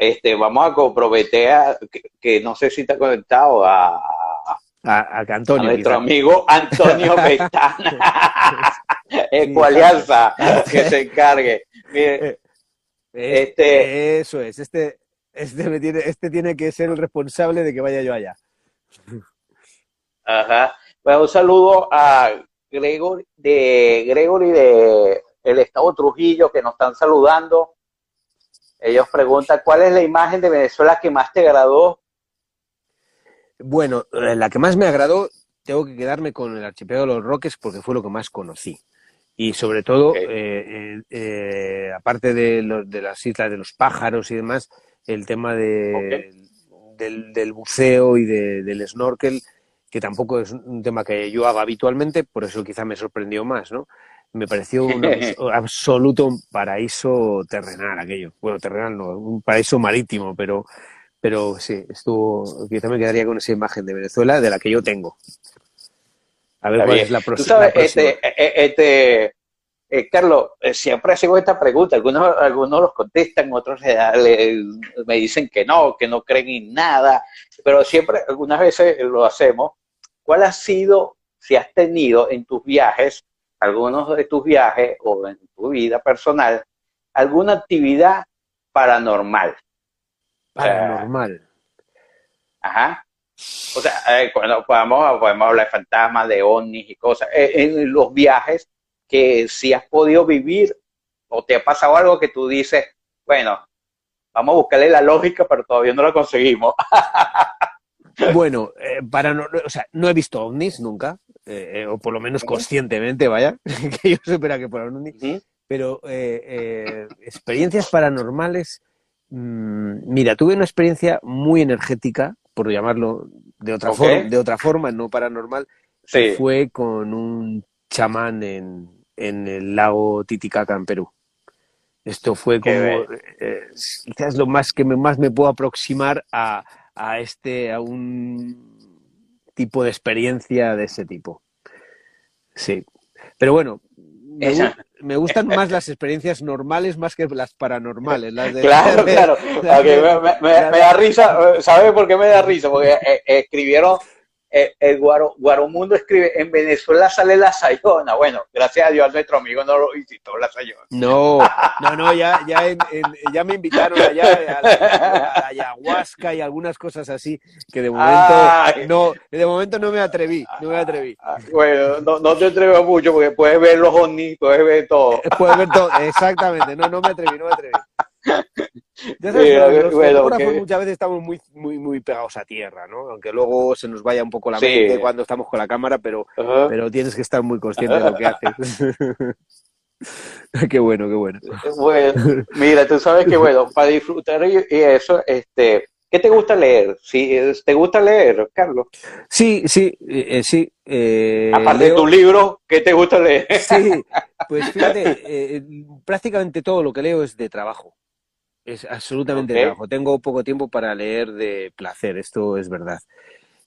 Este, vamos a comprometer que, que no sé si está conectado a, a- A, Antonio, nuestro quizá. amigo Antonio Ventana, Ecualianza, que se encargue. Mire, Eh, Este- Eso es, este, este, me tiene, este tiene que ser el responsable de que vaya yo allá. Ajá. Bueno, un saludo a Gregory de Gregory de el estado Trujillo que nos están saludando. Ellos preguntan cuál es la imagen de Venezuela que más te agradó. Bueno, eh, la que más me agradó, tengo que quedarme con el archipiélago de los Roques porque fue lo que más conocí. Y sobre todo, eh, eh, aparte de, los- de las islas de los pájaros y demás, el tema de, del, del buceo y de- del snorkel, que tampoco es un tema que yo haga habitualmente, por eso quizá me sorprendió más, ¿no? Me pareció un abs- absoluto paraíso terrenal aquello. Bueno, terrenal no, un paraíso marítimo, pero, pero sí, estuvo, quizá me quedaría con esa imagen de Venezuela de la que yo tengo. A ver cuál es la, Tú próxima- sabes, la próxima. este, eh, eh, este, eh, Carlos, eh, siempre hacemos esta pregunta. Algunos, algunos los contestan, otros le da- le- me dicen que no, que no creen en nada, pero siempre, algunas veces lo hacemos. ¿Cuál ha sido, si has tenido en tus viajes, algunos de tus viajes o en tu vida personal, alguna actividad paranormal? Paranormal. Ajá. O sea, eh, cuando podemos, podemos hablar de fantasmas, de ovnis y cosas. Eh, en los viajes que si has podido vivir o te ha pasado algo que tú dices, bueno, vamos a buscarle la lógica, pero todavía no la conseguimos. Bueno, eh, paranor- o sea, no he visto ovnis nunca, eh, eh, o por lo menos conscientemente, vaya, que yo supera que por ovnis, pero eh, experiencias paranormales, mm, mira, tuve una experiencia muy energética, por llamarlo de otra, forma, de otra forma, no paranormal, Sí. fue con un chamán en, en el lago Titicaca, en Perú. Esto fue como, quizás lo más que me, más me puedo aproximar a, a este, a un tipo de experiencia de ese tipo. Sí. Pero bueno, me, Esa. gu- me gustan más las experiencias normales más que las paranormales. Las de, Claro, claro. de- me, me- me- me da risa. ¿Sabes por qué me da risa? Porque eh, escribieron, eh, el Guaro, Guaromundo escribe, en Venezuela sale la sayona. Bueno, gracias a Dios nuestro amigo no lo visitó la sayona. No, no, no, ya, ya, en- en- ya me invitaron allá a la, a la ayahuasca y algunas cosas así que de momento Ay. no, de momento no me atreví, no me atreví. Ah, Bueno, no, no te atreves mucho porque puedes ver los ovnis, puedes ver todo. Puedes ver todo, exactamente, no, no me atreví, no me atreví. Ya sabes, Sí, los, a ver, los bueno, fotógrafos que- muchas veces estamos muy, muy, muy pegados a tierra, ¿no? Aunque luego se nos vaya un poco la Sí. mente cuando estamos con la cámara, pero, pero tienes que estar muy consciente de lo que haces. qué bueno, qué bueno. Bueno, mira, tú sabes que bueno, para disfrutar y, eso, este, ¿qué te gusta leer? Si te gusta leer, Carlos, Sí, sí, eh, sí. eh, aparte de leo- tus libros, ¿qué te gusta leer? Sí, pues fíjate, eh, prácticamente todo lo que leo es de trabajo. Es absolutamente de Ok. trabajo. Tengo poco tiempo para leer de placer, esto es verdad.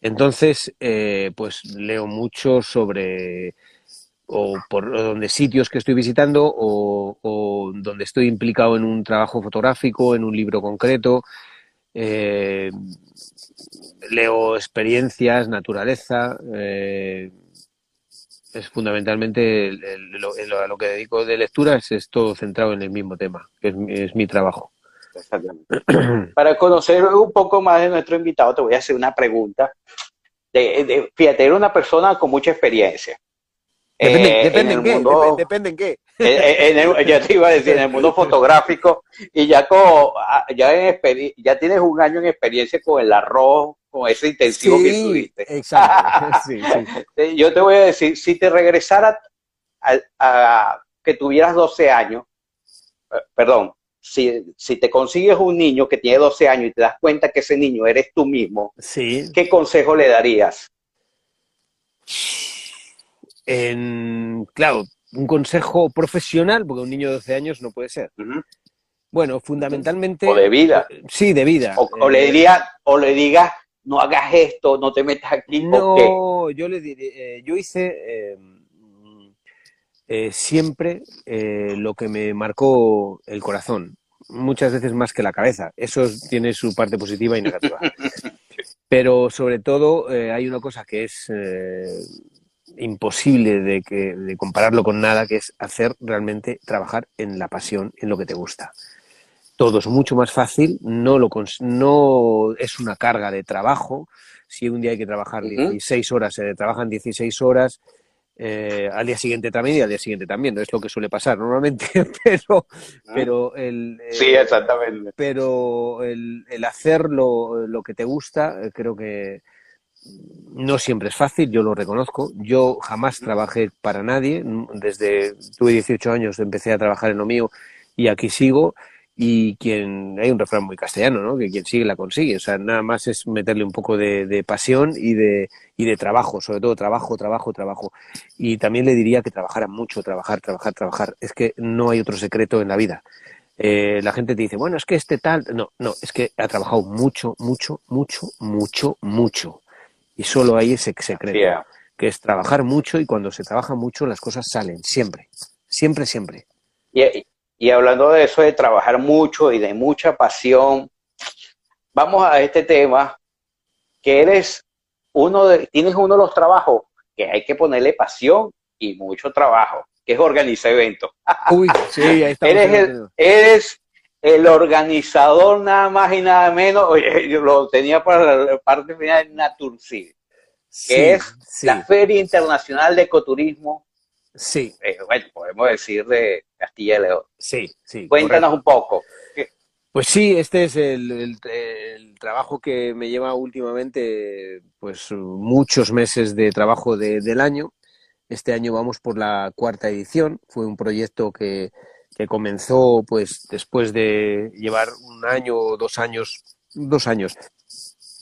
Entonces, eh, pues leo mucho sobre o por donde sitios que estoy visitando o, o donde estoy implicado en un trabajo fotográfico, en un libro concreto. Eh, leo experiencias, naturaleza. eh, es fundamentalmente el- el- lo, el- a lo que dedico de lectura es, es todo centrado en el mismo tema, que es, es mi trabajo. Para conocer un poco más de nuestro invitado, te voy a hacer una pregunta fíjate, era una persona con mucha experiencia. Depende, depende en, qué. depende en qué. ya te iba a decir, en el mundo fotográfico, y ya, como, ah, ya, en ya tienes un año en experiencia con el arroz, con ese intensivo que tuviste. Exacto. Sí, sí. Yo te voy a decir, si te regresara a, que tuvieras 12 años, eh, perdón, si, si, te consigues un niño que tiene 12 años y te das cuenta que ese niño eres tú mismo, sí. ¿qué consejo le darías? En, claro, un consejo profesional, porque un niño de 12 años no puede ser. Bueno, fundamentalmente. O de vida. Sí, de vida. O, le diría, o le digas, no hagas esto, no te metas aquí. No, yo le diré, eh, yo hice eh, eh, siempre lo que me marcó el corazón, muchas veces más que la cabeza. Eso tiene su parte positiva y negativa. Pero sobre todo hay una cosa que es imposible de, que, de compararlo con nada, que es hacer realmente trabajar en la pasión, en lo que te gusta. Todo es mucho más fácil, no, lo, no es una carga de trabajo. Si un día hay que trabajar 16 horas, se trabajan 16 horas, eh, al día siguiente también y al día siguiente también, no es lo que suele pasar normalmente, pero, pero el, sí, exactamente. Pero el, el hacer lo, lo, que te gusta, eh, creo que, no siempre es fácil, yo lo reconozco. Yo jamás trabajé para nadie. Desde tuve 18 años empecé a trabajar en lo mío y aquí sigo. Y quien, hay un refrán muy castellano, ¿no? Que quien sigue la consigue. O sea, nada más es meterle un poco de, pasión y de, y de trabajo, sobre todo trabajo, trabajo, trabajo. Y también le diría que trabajara mucho, trabajar, trabajar, trabajar. Es que no hay otro secreto en la vida. Eh, la gente te dice, bueno, es que este tal. No, no, es que ha trabajado mucho, mucho, mucho, mucho, mucho. Y solo hay ese secreto, que es trabajar mucho y cuando se trabaja mucho las cosas salen, siempre, siempre, siempre. Y hablando de eso, de trabajar mucho y de mucha pasión, vamos a este tema, que eres uno de, tienes uno de los trabajos que hay que ponerle pasión y mucho trabajo, que es organizar eventos. Uy, sí, ahí eres, el, eres el organizador nada más y nada menos, oye, yo lo tenía para la parte final de Naturcid, que es la Feria Internacional de Ecoturismo. Sí. Eh, bueno, podemos decir de Castilla y León. Sí, sí. Cuéntanos un poco. Pues sí, este es el, trabajo que me lleva últimamente, pues muchos meses de trabajo del año. Este año vamos por la cuarta edición. Fue un proyecto que, que comenzó pues después de llevar un año o dos años, dos años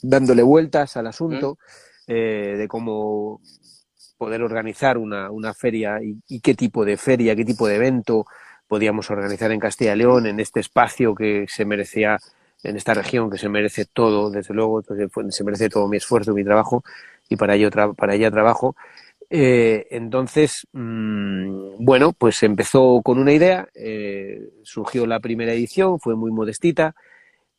dándole vueltas al asunto eh, de cómo poder organizar una, una feria y, qué tipo de feria, qué tipo de evento podíamos organizar en Castilla y León, en este espacio que se merecía, en esta región que se merece todo, desde luego, se merece todo mi esfuerzo, mi trabajo, y para ello, para ella trabajo. Eh, entonces, mm, bueno, pues empezó con una idea, eh, surgió la primera edición, fue muy modestita,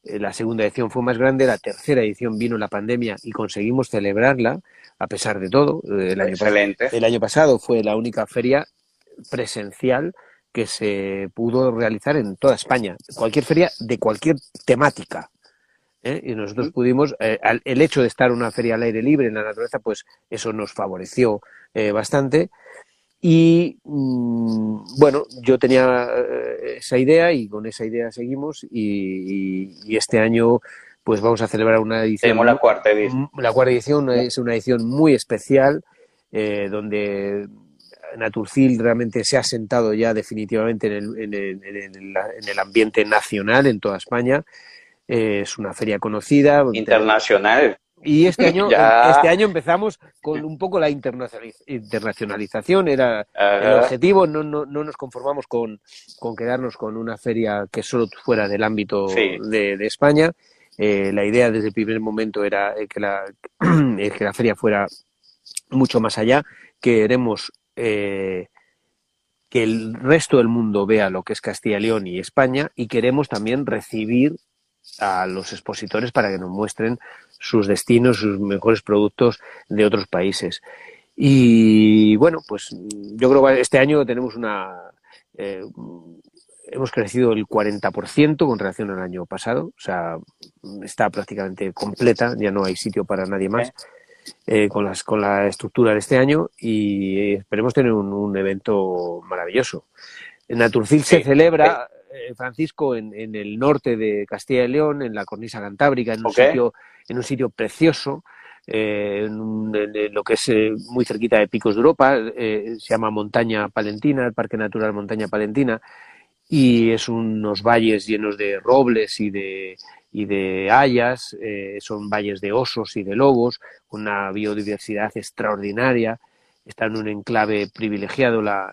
eh, la segunda edición fue más grande, la tercera edición vino la pandemia y conseguimos celebrarla, a pesar de todo. el, año el año pasado fue la única feria presencial que se pudo realizar en toda España, cualquier feria de cualquier temática. ¿eh? y nosotros pudimos, eh, el hecho de estar en una feria al aire libre en la naturaleza, pues eso nos favoreció eh, bastante. Y mm, bueno, yo tenía esa idea y con esa idea seguimos y, este año pues vamos a celebrar una edición. Tenemos la cuarta edición. La cuarta edición es una edición muy especial donde Naturcil realmente se ha sentado ya definitivamente en el, en, el, en el, ambiente nacional en toda España es una feria conocida. Internacional. Y este año, este año empezamos con un poco la internacionalización, era el objetivo, no, no, no nos conformamos con, con, quedarnos con una feria que solo fuera del ámbito de, España. Eh, la idea desde el primer momento era eh, que la, eh, que la feria fuera mucho más allá. Queremos que el resto del mundo vea lo que es Castilla y León y España y queremos también recibir a los expositores para que nos muestren sus destinos, sus mejores productos de otros países. Y bueno, pues yo creo que este año tenemos una... Eh, hemos crecido el 40% con relación al año pasado, o sea, está prácticamente completa, ya no hay sitio para nadie más. eh, con, las, con la estructura de este año y esperemos tener un, evento maravilloso. Naturcil se celebra, eh, Francisco, en, en, el norte de Castilla y León, en la cornisa cantábrica, en un, sitio, en un sitio precioso. Eh, en, lo que es muy cerquita de Picos de Europa, se llama Montaña Palentina, el Parque Natural Montaña Palentina, y es unos valles llenos de robles y de, y de hayas, eh, son valles de osos y de lobos, una biodiversidad extraordinaria, está en un enclave privilegiado la,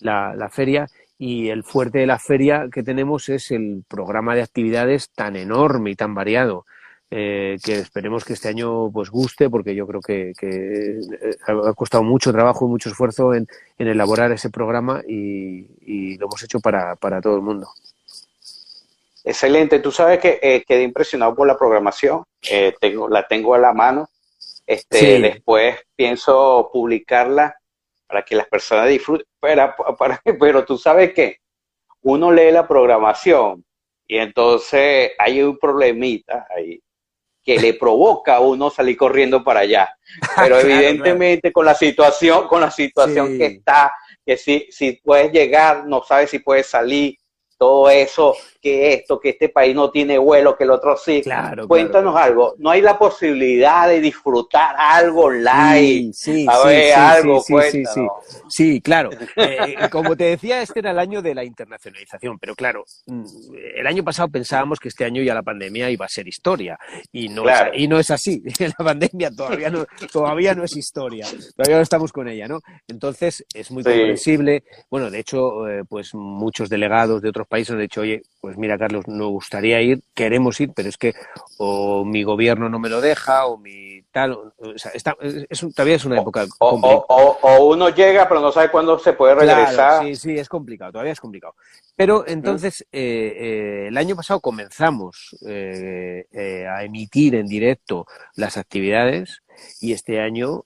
la, la, feria y el fuerte de la feria que tenemos es el programa de actividades tan enorme y tan variado. Eh, que esperemos que este año pues guste porque yo creo que, que eh, ha costado mucho trabajo y mucho esfuerzo en, en elaborar ese programa y, y, lo hemos hecho para, para todo el mundo. Excelente, tú sabes que eh, quedé impresionado por la programación, eh, tengo, la tengo a la mano, este, después pienso publicarla para que las personas disfruten, pero, pero tú sabes que uno lee la programación y entonces hay un problemita ahí que le provoca a uno salir corriendo para allá. Pero evidentemente con la situación, con la situación que está, que si, si puedes llegar, no sabes si puedes salir, todo eso, que esto, que este país no tiene vuelo, que el otro sí. Claro, Cuéntanos algo, ¿no hay la posibilidad de disfrutar algo online? Sí, a ver, algo, sí, sí, sí, claro. Eh, como te decía, este era el año de la internacionalización, pero claro, mm, el año pasado pensábamos que este año ya la pandemia iba a ser historia, y no, es, y no es así. La pandemia todavía no, todavía no es historia, todavía no estamos con ella, ¿no? Entonces, es muy comprensible. Bueno, de hecho, eh, pues muchos delegados de otros países han dicho, oye, pues mira, Carlos, nos gustaría ir, queremos ir, pero es que o mi gobierno no me lo deja, o mi tal, o sea, está, es, todavía es una época o, o, uno llega, pero no sabe cuándo se puede regresar. sí, sí, es complicado, todavía es complicado. Pero entonces, eh, eh, el año pasado comenzamos eh, a emitir en directo las actividades y este año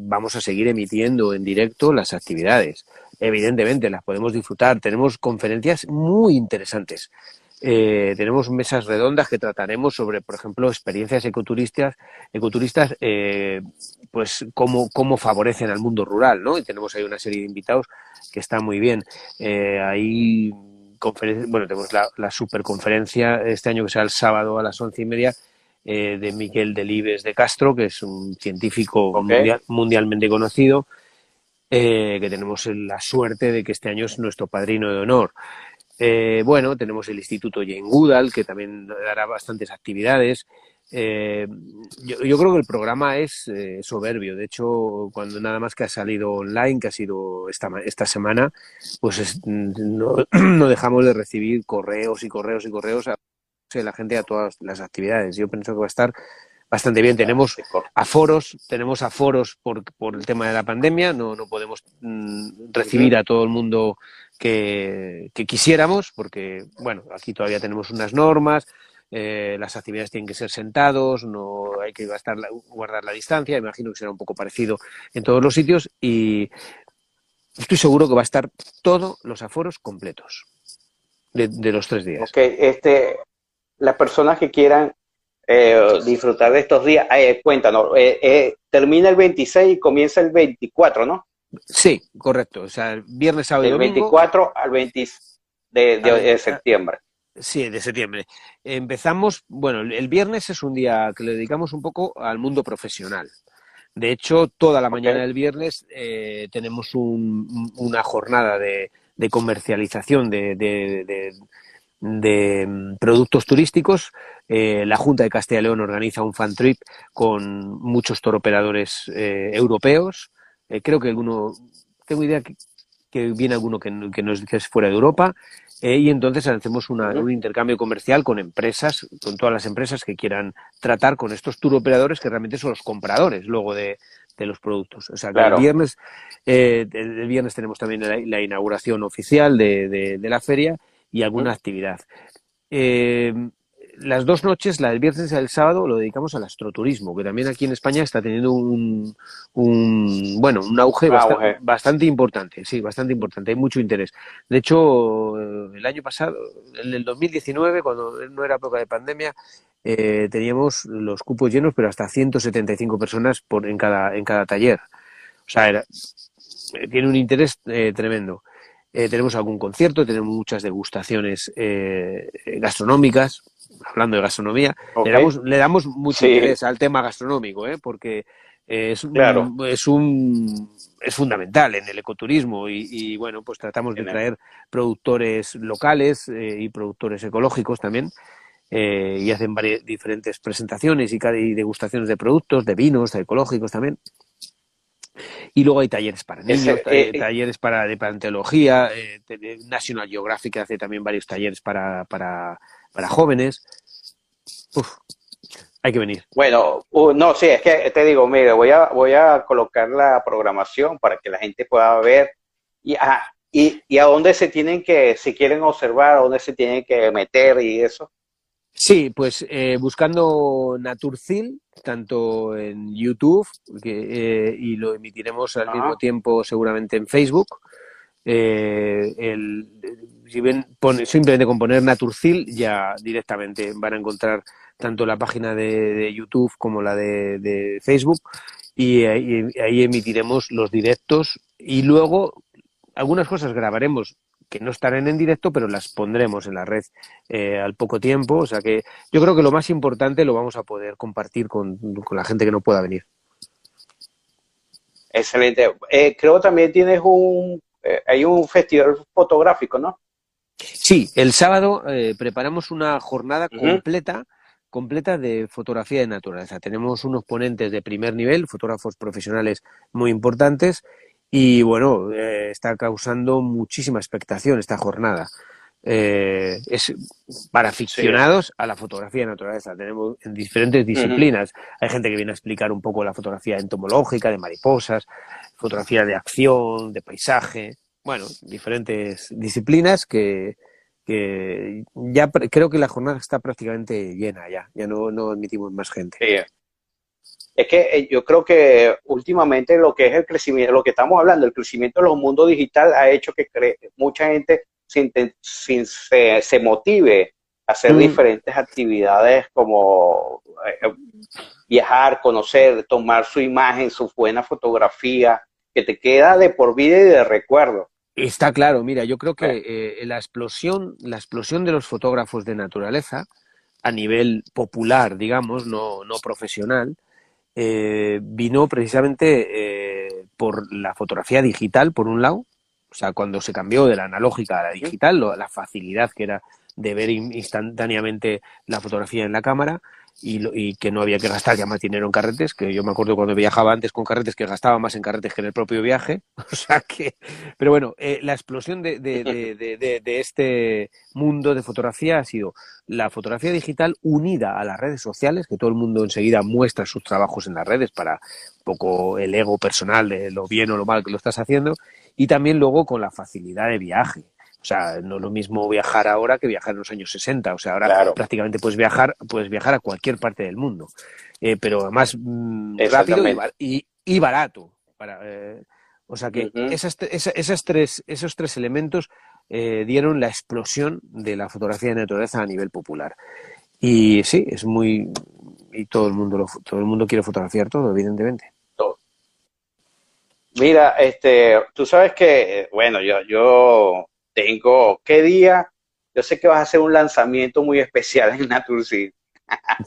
vamos a seguir emitiendo en directo las actividades evidentemente las podemos disfrutar. Tenemos conferencias muy interesantes. Eh, tenemos mesas redondas que trataremos sobre, por ejemplo, experiencias ecoturistas, ecoturistas, eh, pues cómo, cómo favorecen al mundo rural, ¿no? Y tenemos ahí una serie de invitados que está muy bien. Eh, ahí bueno, tenemos la, la superconferencia este año que será el sábado a las once y media de Miguel Delibes de Castro, que es un científico mundialmente conocido eh, que tenemos la suerte de que este año es nuestro padrino de honor. Eh, bueno, tenemos el Instituto Jane Goodall, que también dará bastantes actividades. Eh, yo, creo que el programa es soberbio. De hecho, cuando nada más que ha salido online, que ha sido esta, esta semana, pues no, no, dejamos de recibir correos y correos y correos a la gente a todas las actividades. Yo pienso que va a estar bastante bien. Tenemos aforos, tenemos aforos por, por el tema de la pandemia, no, no podemos mm, recibir a todo el mundo que, que, quisiéramos, porque, bueno, aquí todavía tenemos unas normas, eh, las actividades tienen que ser sentados, no hay que gastar guardar la distancia, imagino que será un poco parecido en todos los sitios y estoy seguro que va a estar todos los aforos completos de, de los tres días. Ok, este, las personas que quieran eh, disfrutar de estos días. Eh, cuéntanos, eh, eh, termina el 26 y comienza el 24, ¿no? Sí, correcto. O sea, el viernes, sábado y domingo. 24 al 20 de, septiembre. Sí, de septiembre. Empezamos, bueno, el viernes es un día que le dedicamos un poco al mundo profesional. De hecho, toda la mañana del viernes tenemos una jornada de, comercialización de, de mm, productos turísticos. Eh, la Junta de Castilla y León organiza un fan trip con muchos toroperadores eh, europeos. Eh, creo que alguno, tengo idea que, viene alguno que, que, no es, fuera de Europa. y entonces hacemos un intercambio comercial con empresas, con todas las empresas que quieran tratar con estos turoperadores que realmente son los compradores luego de, los productos. O sea, el viernes, el, viernes tenemos también la, inauguración oficial de, de la feria y alguna actividad. Eh, las dos noches, la del viernes y el sábado, lo dedicamos al astroturismo, que también aquí en España está teniendo un, un bueno, un auge, Bastante, importante, sí, bastante importante, hay mucho interés. De hecho, el año pasado, en el 2019, cuando no era época de pandemia, eh, teníamos los cupos llenos, pero hasta 175 personas por, en, cada, en cada taller. O sea, era, eh, tiene un interés eh, tremendo. Tenemos algún concierto, tenemos muchas degustaciones gastronómicas, hablando de gastronomía. Le, damos, le damos mucho interés al tema gastronómico, porque es, es, un, es fundamental en el ecoturismo y, bueno, pues tratamos de traer productores locales y productores ecológicos también eh, y hacen varias, diferentes presentaciones y, y, degustaciones de productos, de vinos, de ecológicos también. Y luego hay talleres para niños, eh, talleres para de paleontología, eh, National Geographic hace también varios talleres para, para, para jóvenes. Uf, hay que venir. Bueno, uh, no, sí, es que te digo, mire, voy a, voy a colocar la programación para que la gente pueda ver y, y, y a dónde se tienen que, si quieren observar, a dónde se tienen que meter y eso. Sí, pues eh, buscando Naturcil, tanto en YouTube eh, y lo emitiremos al mismo tiempo seguramente en Facebook. Eh, el, si ven, simplemente con poner Naturcil ya directamente van a encontrar tanto la página de, YouTube como la de, Facebook y ahí emitiremos los directos. Y luego algunas cosas grabaremos que no estarán en directo, pero las pondremos en la red eh, al poco tiempo. O sea que yo creo que lo más importante lo vamos a poder compartir con, la gente que no pueda venir. Excelente. Eh, creo también tienes un, eh, hay un festival fotográfico, ¿no? Sí, el sábado preparamos una jornada completa completa de fotografía de naturaleza. Tenemos unos ponentes de primer nivel, fotógrafos profesionales muy importantes, y bueno, eh, está causando muchísima expectación esta jornada. Eh, es para aficionados a la fotografía de naturaleza. Tenemos en diferentes disciplinas. Hay gente que viene a explicar un poco la fotografía entomológica, de mariposas, fotografía de acción, de paisaje. Bueno, diferentes disciplinas que, que ya creo que la jornada está prácticamente llena ya. Ya no, no admitimos más gente es que eh, yo creo que últimamente lo que es el crecimiento, lo que estamos hablando, el crecimiento de los mundos digital ha hecho que mucha gente se, se, motive a hacer mm. diferentes actividades como eh, viajar, conocer, tomar su imagen, su buena fotografía, que te queda de por vida y de recuerdo. Está claro, mira, yo creo que eh, la explosión, la explosión de los fotógrafos de naturaleza a nivel popular, digamos, no, no profesional, eh, vino precisamente eh, por la fotografía digital, por un lado, o sea, cuando se cambió de la analógica a la digital, la facilidad que era de ver instantáneamente la fotografía en la cámara, y, que no había que gastar ya más dinero en carretes, que yo me acuerdo cuando viajaba antes con carretes que gastaba más en carretes que en el propio viaje. O sea que, pero bueno, eh, la explosión de, de, de, de, este mundo de fotografía ha sido la fotografía digital unida a las redes sociales, que todo el mundo enseguida muestra sus trabajos en las redes para un poco el ego personal de lo bien o lo mal que lo estás haciendo, y también luego con la facilidad de viaje. O sea, no es lo mismo viajar ahora que viajar en los años 60. O sea, ahora prácticamente puedes viajar, puedes viajar a cualquier parte del mundo. Eh, pero más mm, rápido y, barato. Para, eh, o sea que esas, esas, tres, esos tres elementos eh, dieron la explosión de la fotografía de naturaleza a nivel popular. Y sí, es muy y todo el mundo lo, todo el mundo quiere fotografiar todo, evidentemente. Mira, este, tú sabes que, bueno, yo, yo tengo, ¿qué día? Yo sé que vas a hacer un lanzamiento muy especial en Naturcid.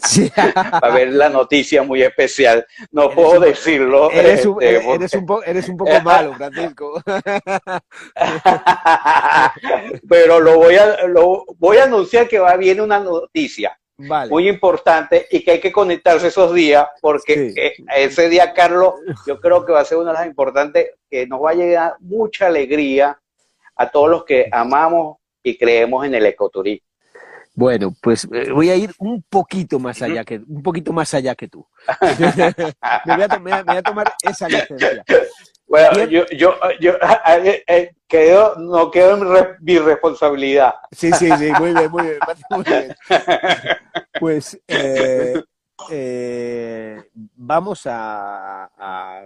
Sí. a ver la noticia muy especial. No puedo decirlo. Eres un, este, eres, un eres un poco malo, Francisco. Pero lo voy a, lo voy a anunciar que va viene una noticia muy importante y que hay que conectarse esos días porque eh, ese día, Carlos, yo creo que va a ser una de las importantes que nos va a llegar mucha alegría a todos los que amamos y creemos en el ecoturismo. Bueno, pues eh, voy a ir un poquito más allá que un poquito más allá que tú. me, voy a, tomar esa licencia. Bueno, yo, yo, yo eh, eh, quedo, no quedo en mi responsabilidad. Sí, sí, sí, muy bien, muy bien. Muy bien. Pues vamos a,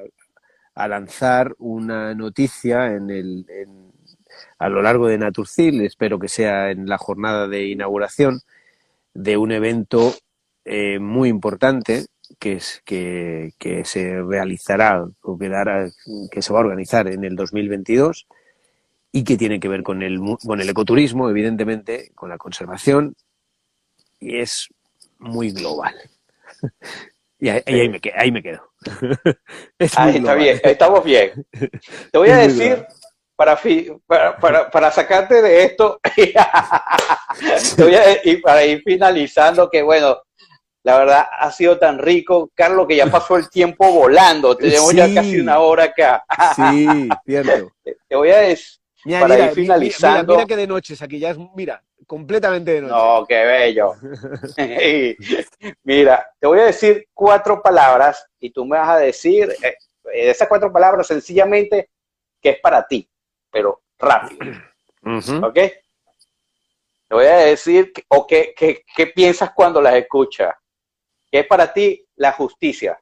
a, lanzar una noticia en el, a lo largo de Naturcil, espero que sea en la jornada de inauguración de un evento eh, muy importante que, es, que, que se realizará o que, dará, que se va a organizar en el 2022 y que tiene que ver con el, con el ecoturismo, evidentemente, con la conservación, y es muy global. y ahí, ahí, me, ahí me quedo. ahí está bien, estamos bien. Te voy a decir, para, para, para, para, sacarte de esto, y para ir finalizando, que bueno, la verdad ha sido tan rico, Carlos, que ya pasó el tiempo volando. Tenemos ya casi una hora acá. sí, cierto. Te voy a decir, para ir finalizando. Mira, que de noches aquí ya es, mira, completamente de noche. No, qué bello. mira, te voy a decir cuatro palabras y tú me vas a decir eh, esas cuatro palabras sencillamente que es para ti, pero rápido. ¿Ok? Te voy a decir, o qué, qué, qué piensas cuando las escuchas. ¿Qué es para ti la justicia?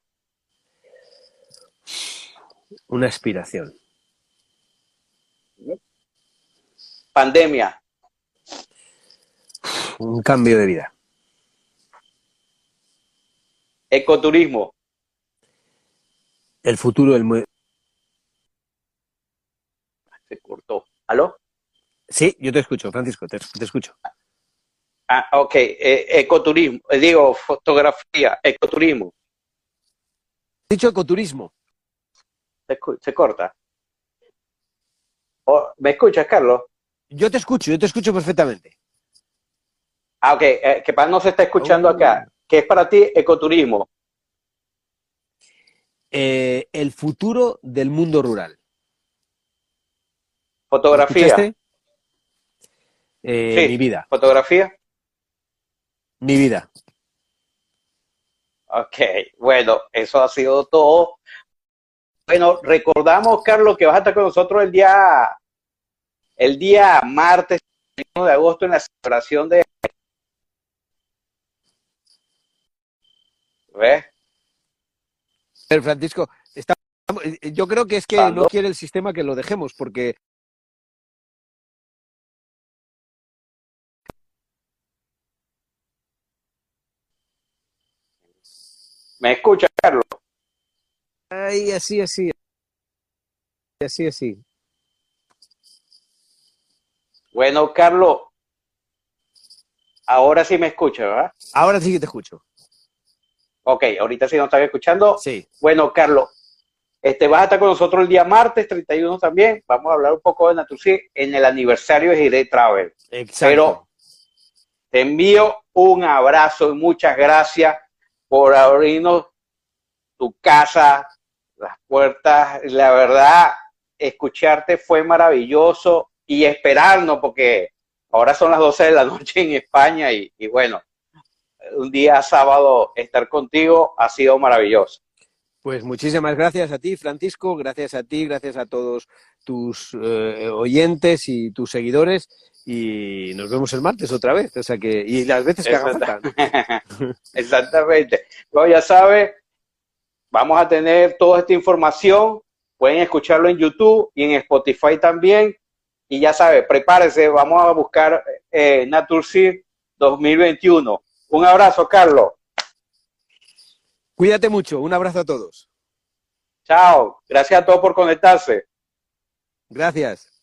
Una aspiración. Pandemia. Un cambio de vida. Ecoturismo. El futuro del... Se cortó. ¿Aló? Sí, yo te escucho, Francisco, te, te escucho. Ah, ok, eh, ecoturismo, eh, digo fotografía, ecoturismo. Dicho ecoturismo. Se, se corta. Oh, ¿Me escuchas, Carlos? Yo te escucho, yo te escucho perfectamente. Ah, ok, eh, que para no se está escuchando oh. acá. ¿Qué es para ti ecoturismo? Eh, el futuro del mundo rural. Fotografía. Eh, sí, mi vida. Fotografía. Mi vida. Ok, bueno, eso ha sido todo. Bueno, recordamos, Carlos, que vas a estar con nosotros el día, el día martes 1 de agosto en la celebración de... ¿Ves? Francisco, está, yo creo que es que no quiere el sistema que lo dejemos, porque ¿Me escucha, Carlos? Ay, así, así. Así, así. Bueno, Carlos, ahora sí me escucha, ¿verdad? Ahora sí que te escucho. Ok, ahorita sí nos están escuchando. Sí. Bueno, Carlos, este, vas a estar con nosotros el día martes 31 también. Vamos a hablar un poco de Naturci en el aniversario de Gire Travel. Exacto. Pero te envío un abrazo y muchas gracias por abrirnos tu casa, las puertas. La verdad, escucharte fue maravilloso y esperarnos, porque ahora son las 12 de la noche en España y, bueno, un día sábado estar contigo ha sido maravilloso. Pues muchísimas gracias a ti, Francisco, gracias a ti, gracias a todos tus eh, oyentes y tus seguidores y nos vemos el martes otra vez, o sea que y las veces que haga falta. Exactamente. Bueno, ya sabe, vamos a tener toda esta información, pueden escucharlo en YouTube y en Spotify también y ya sabe, prepárese, vamos a buscar eh, Naturseed 2021. Un abrazo, Carlos. Cuídate mucho, un abrazo a todos. Chao, gracias a todos por conectarse. Gracias.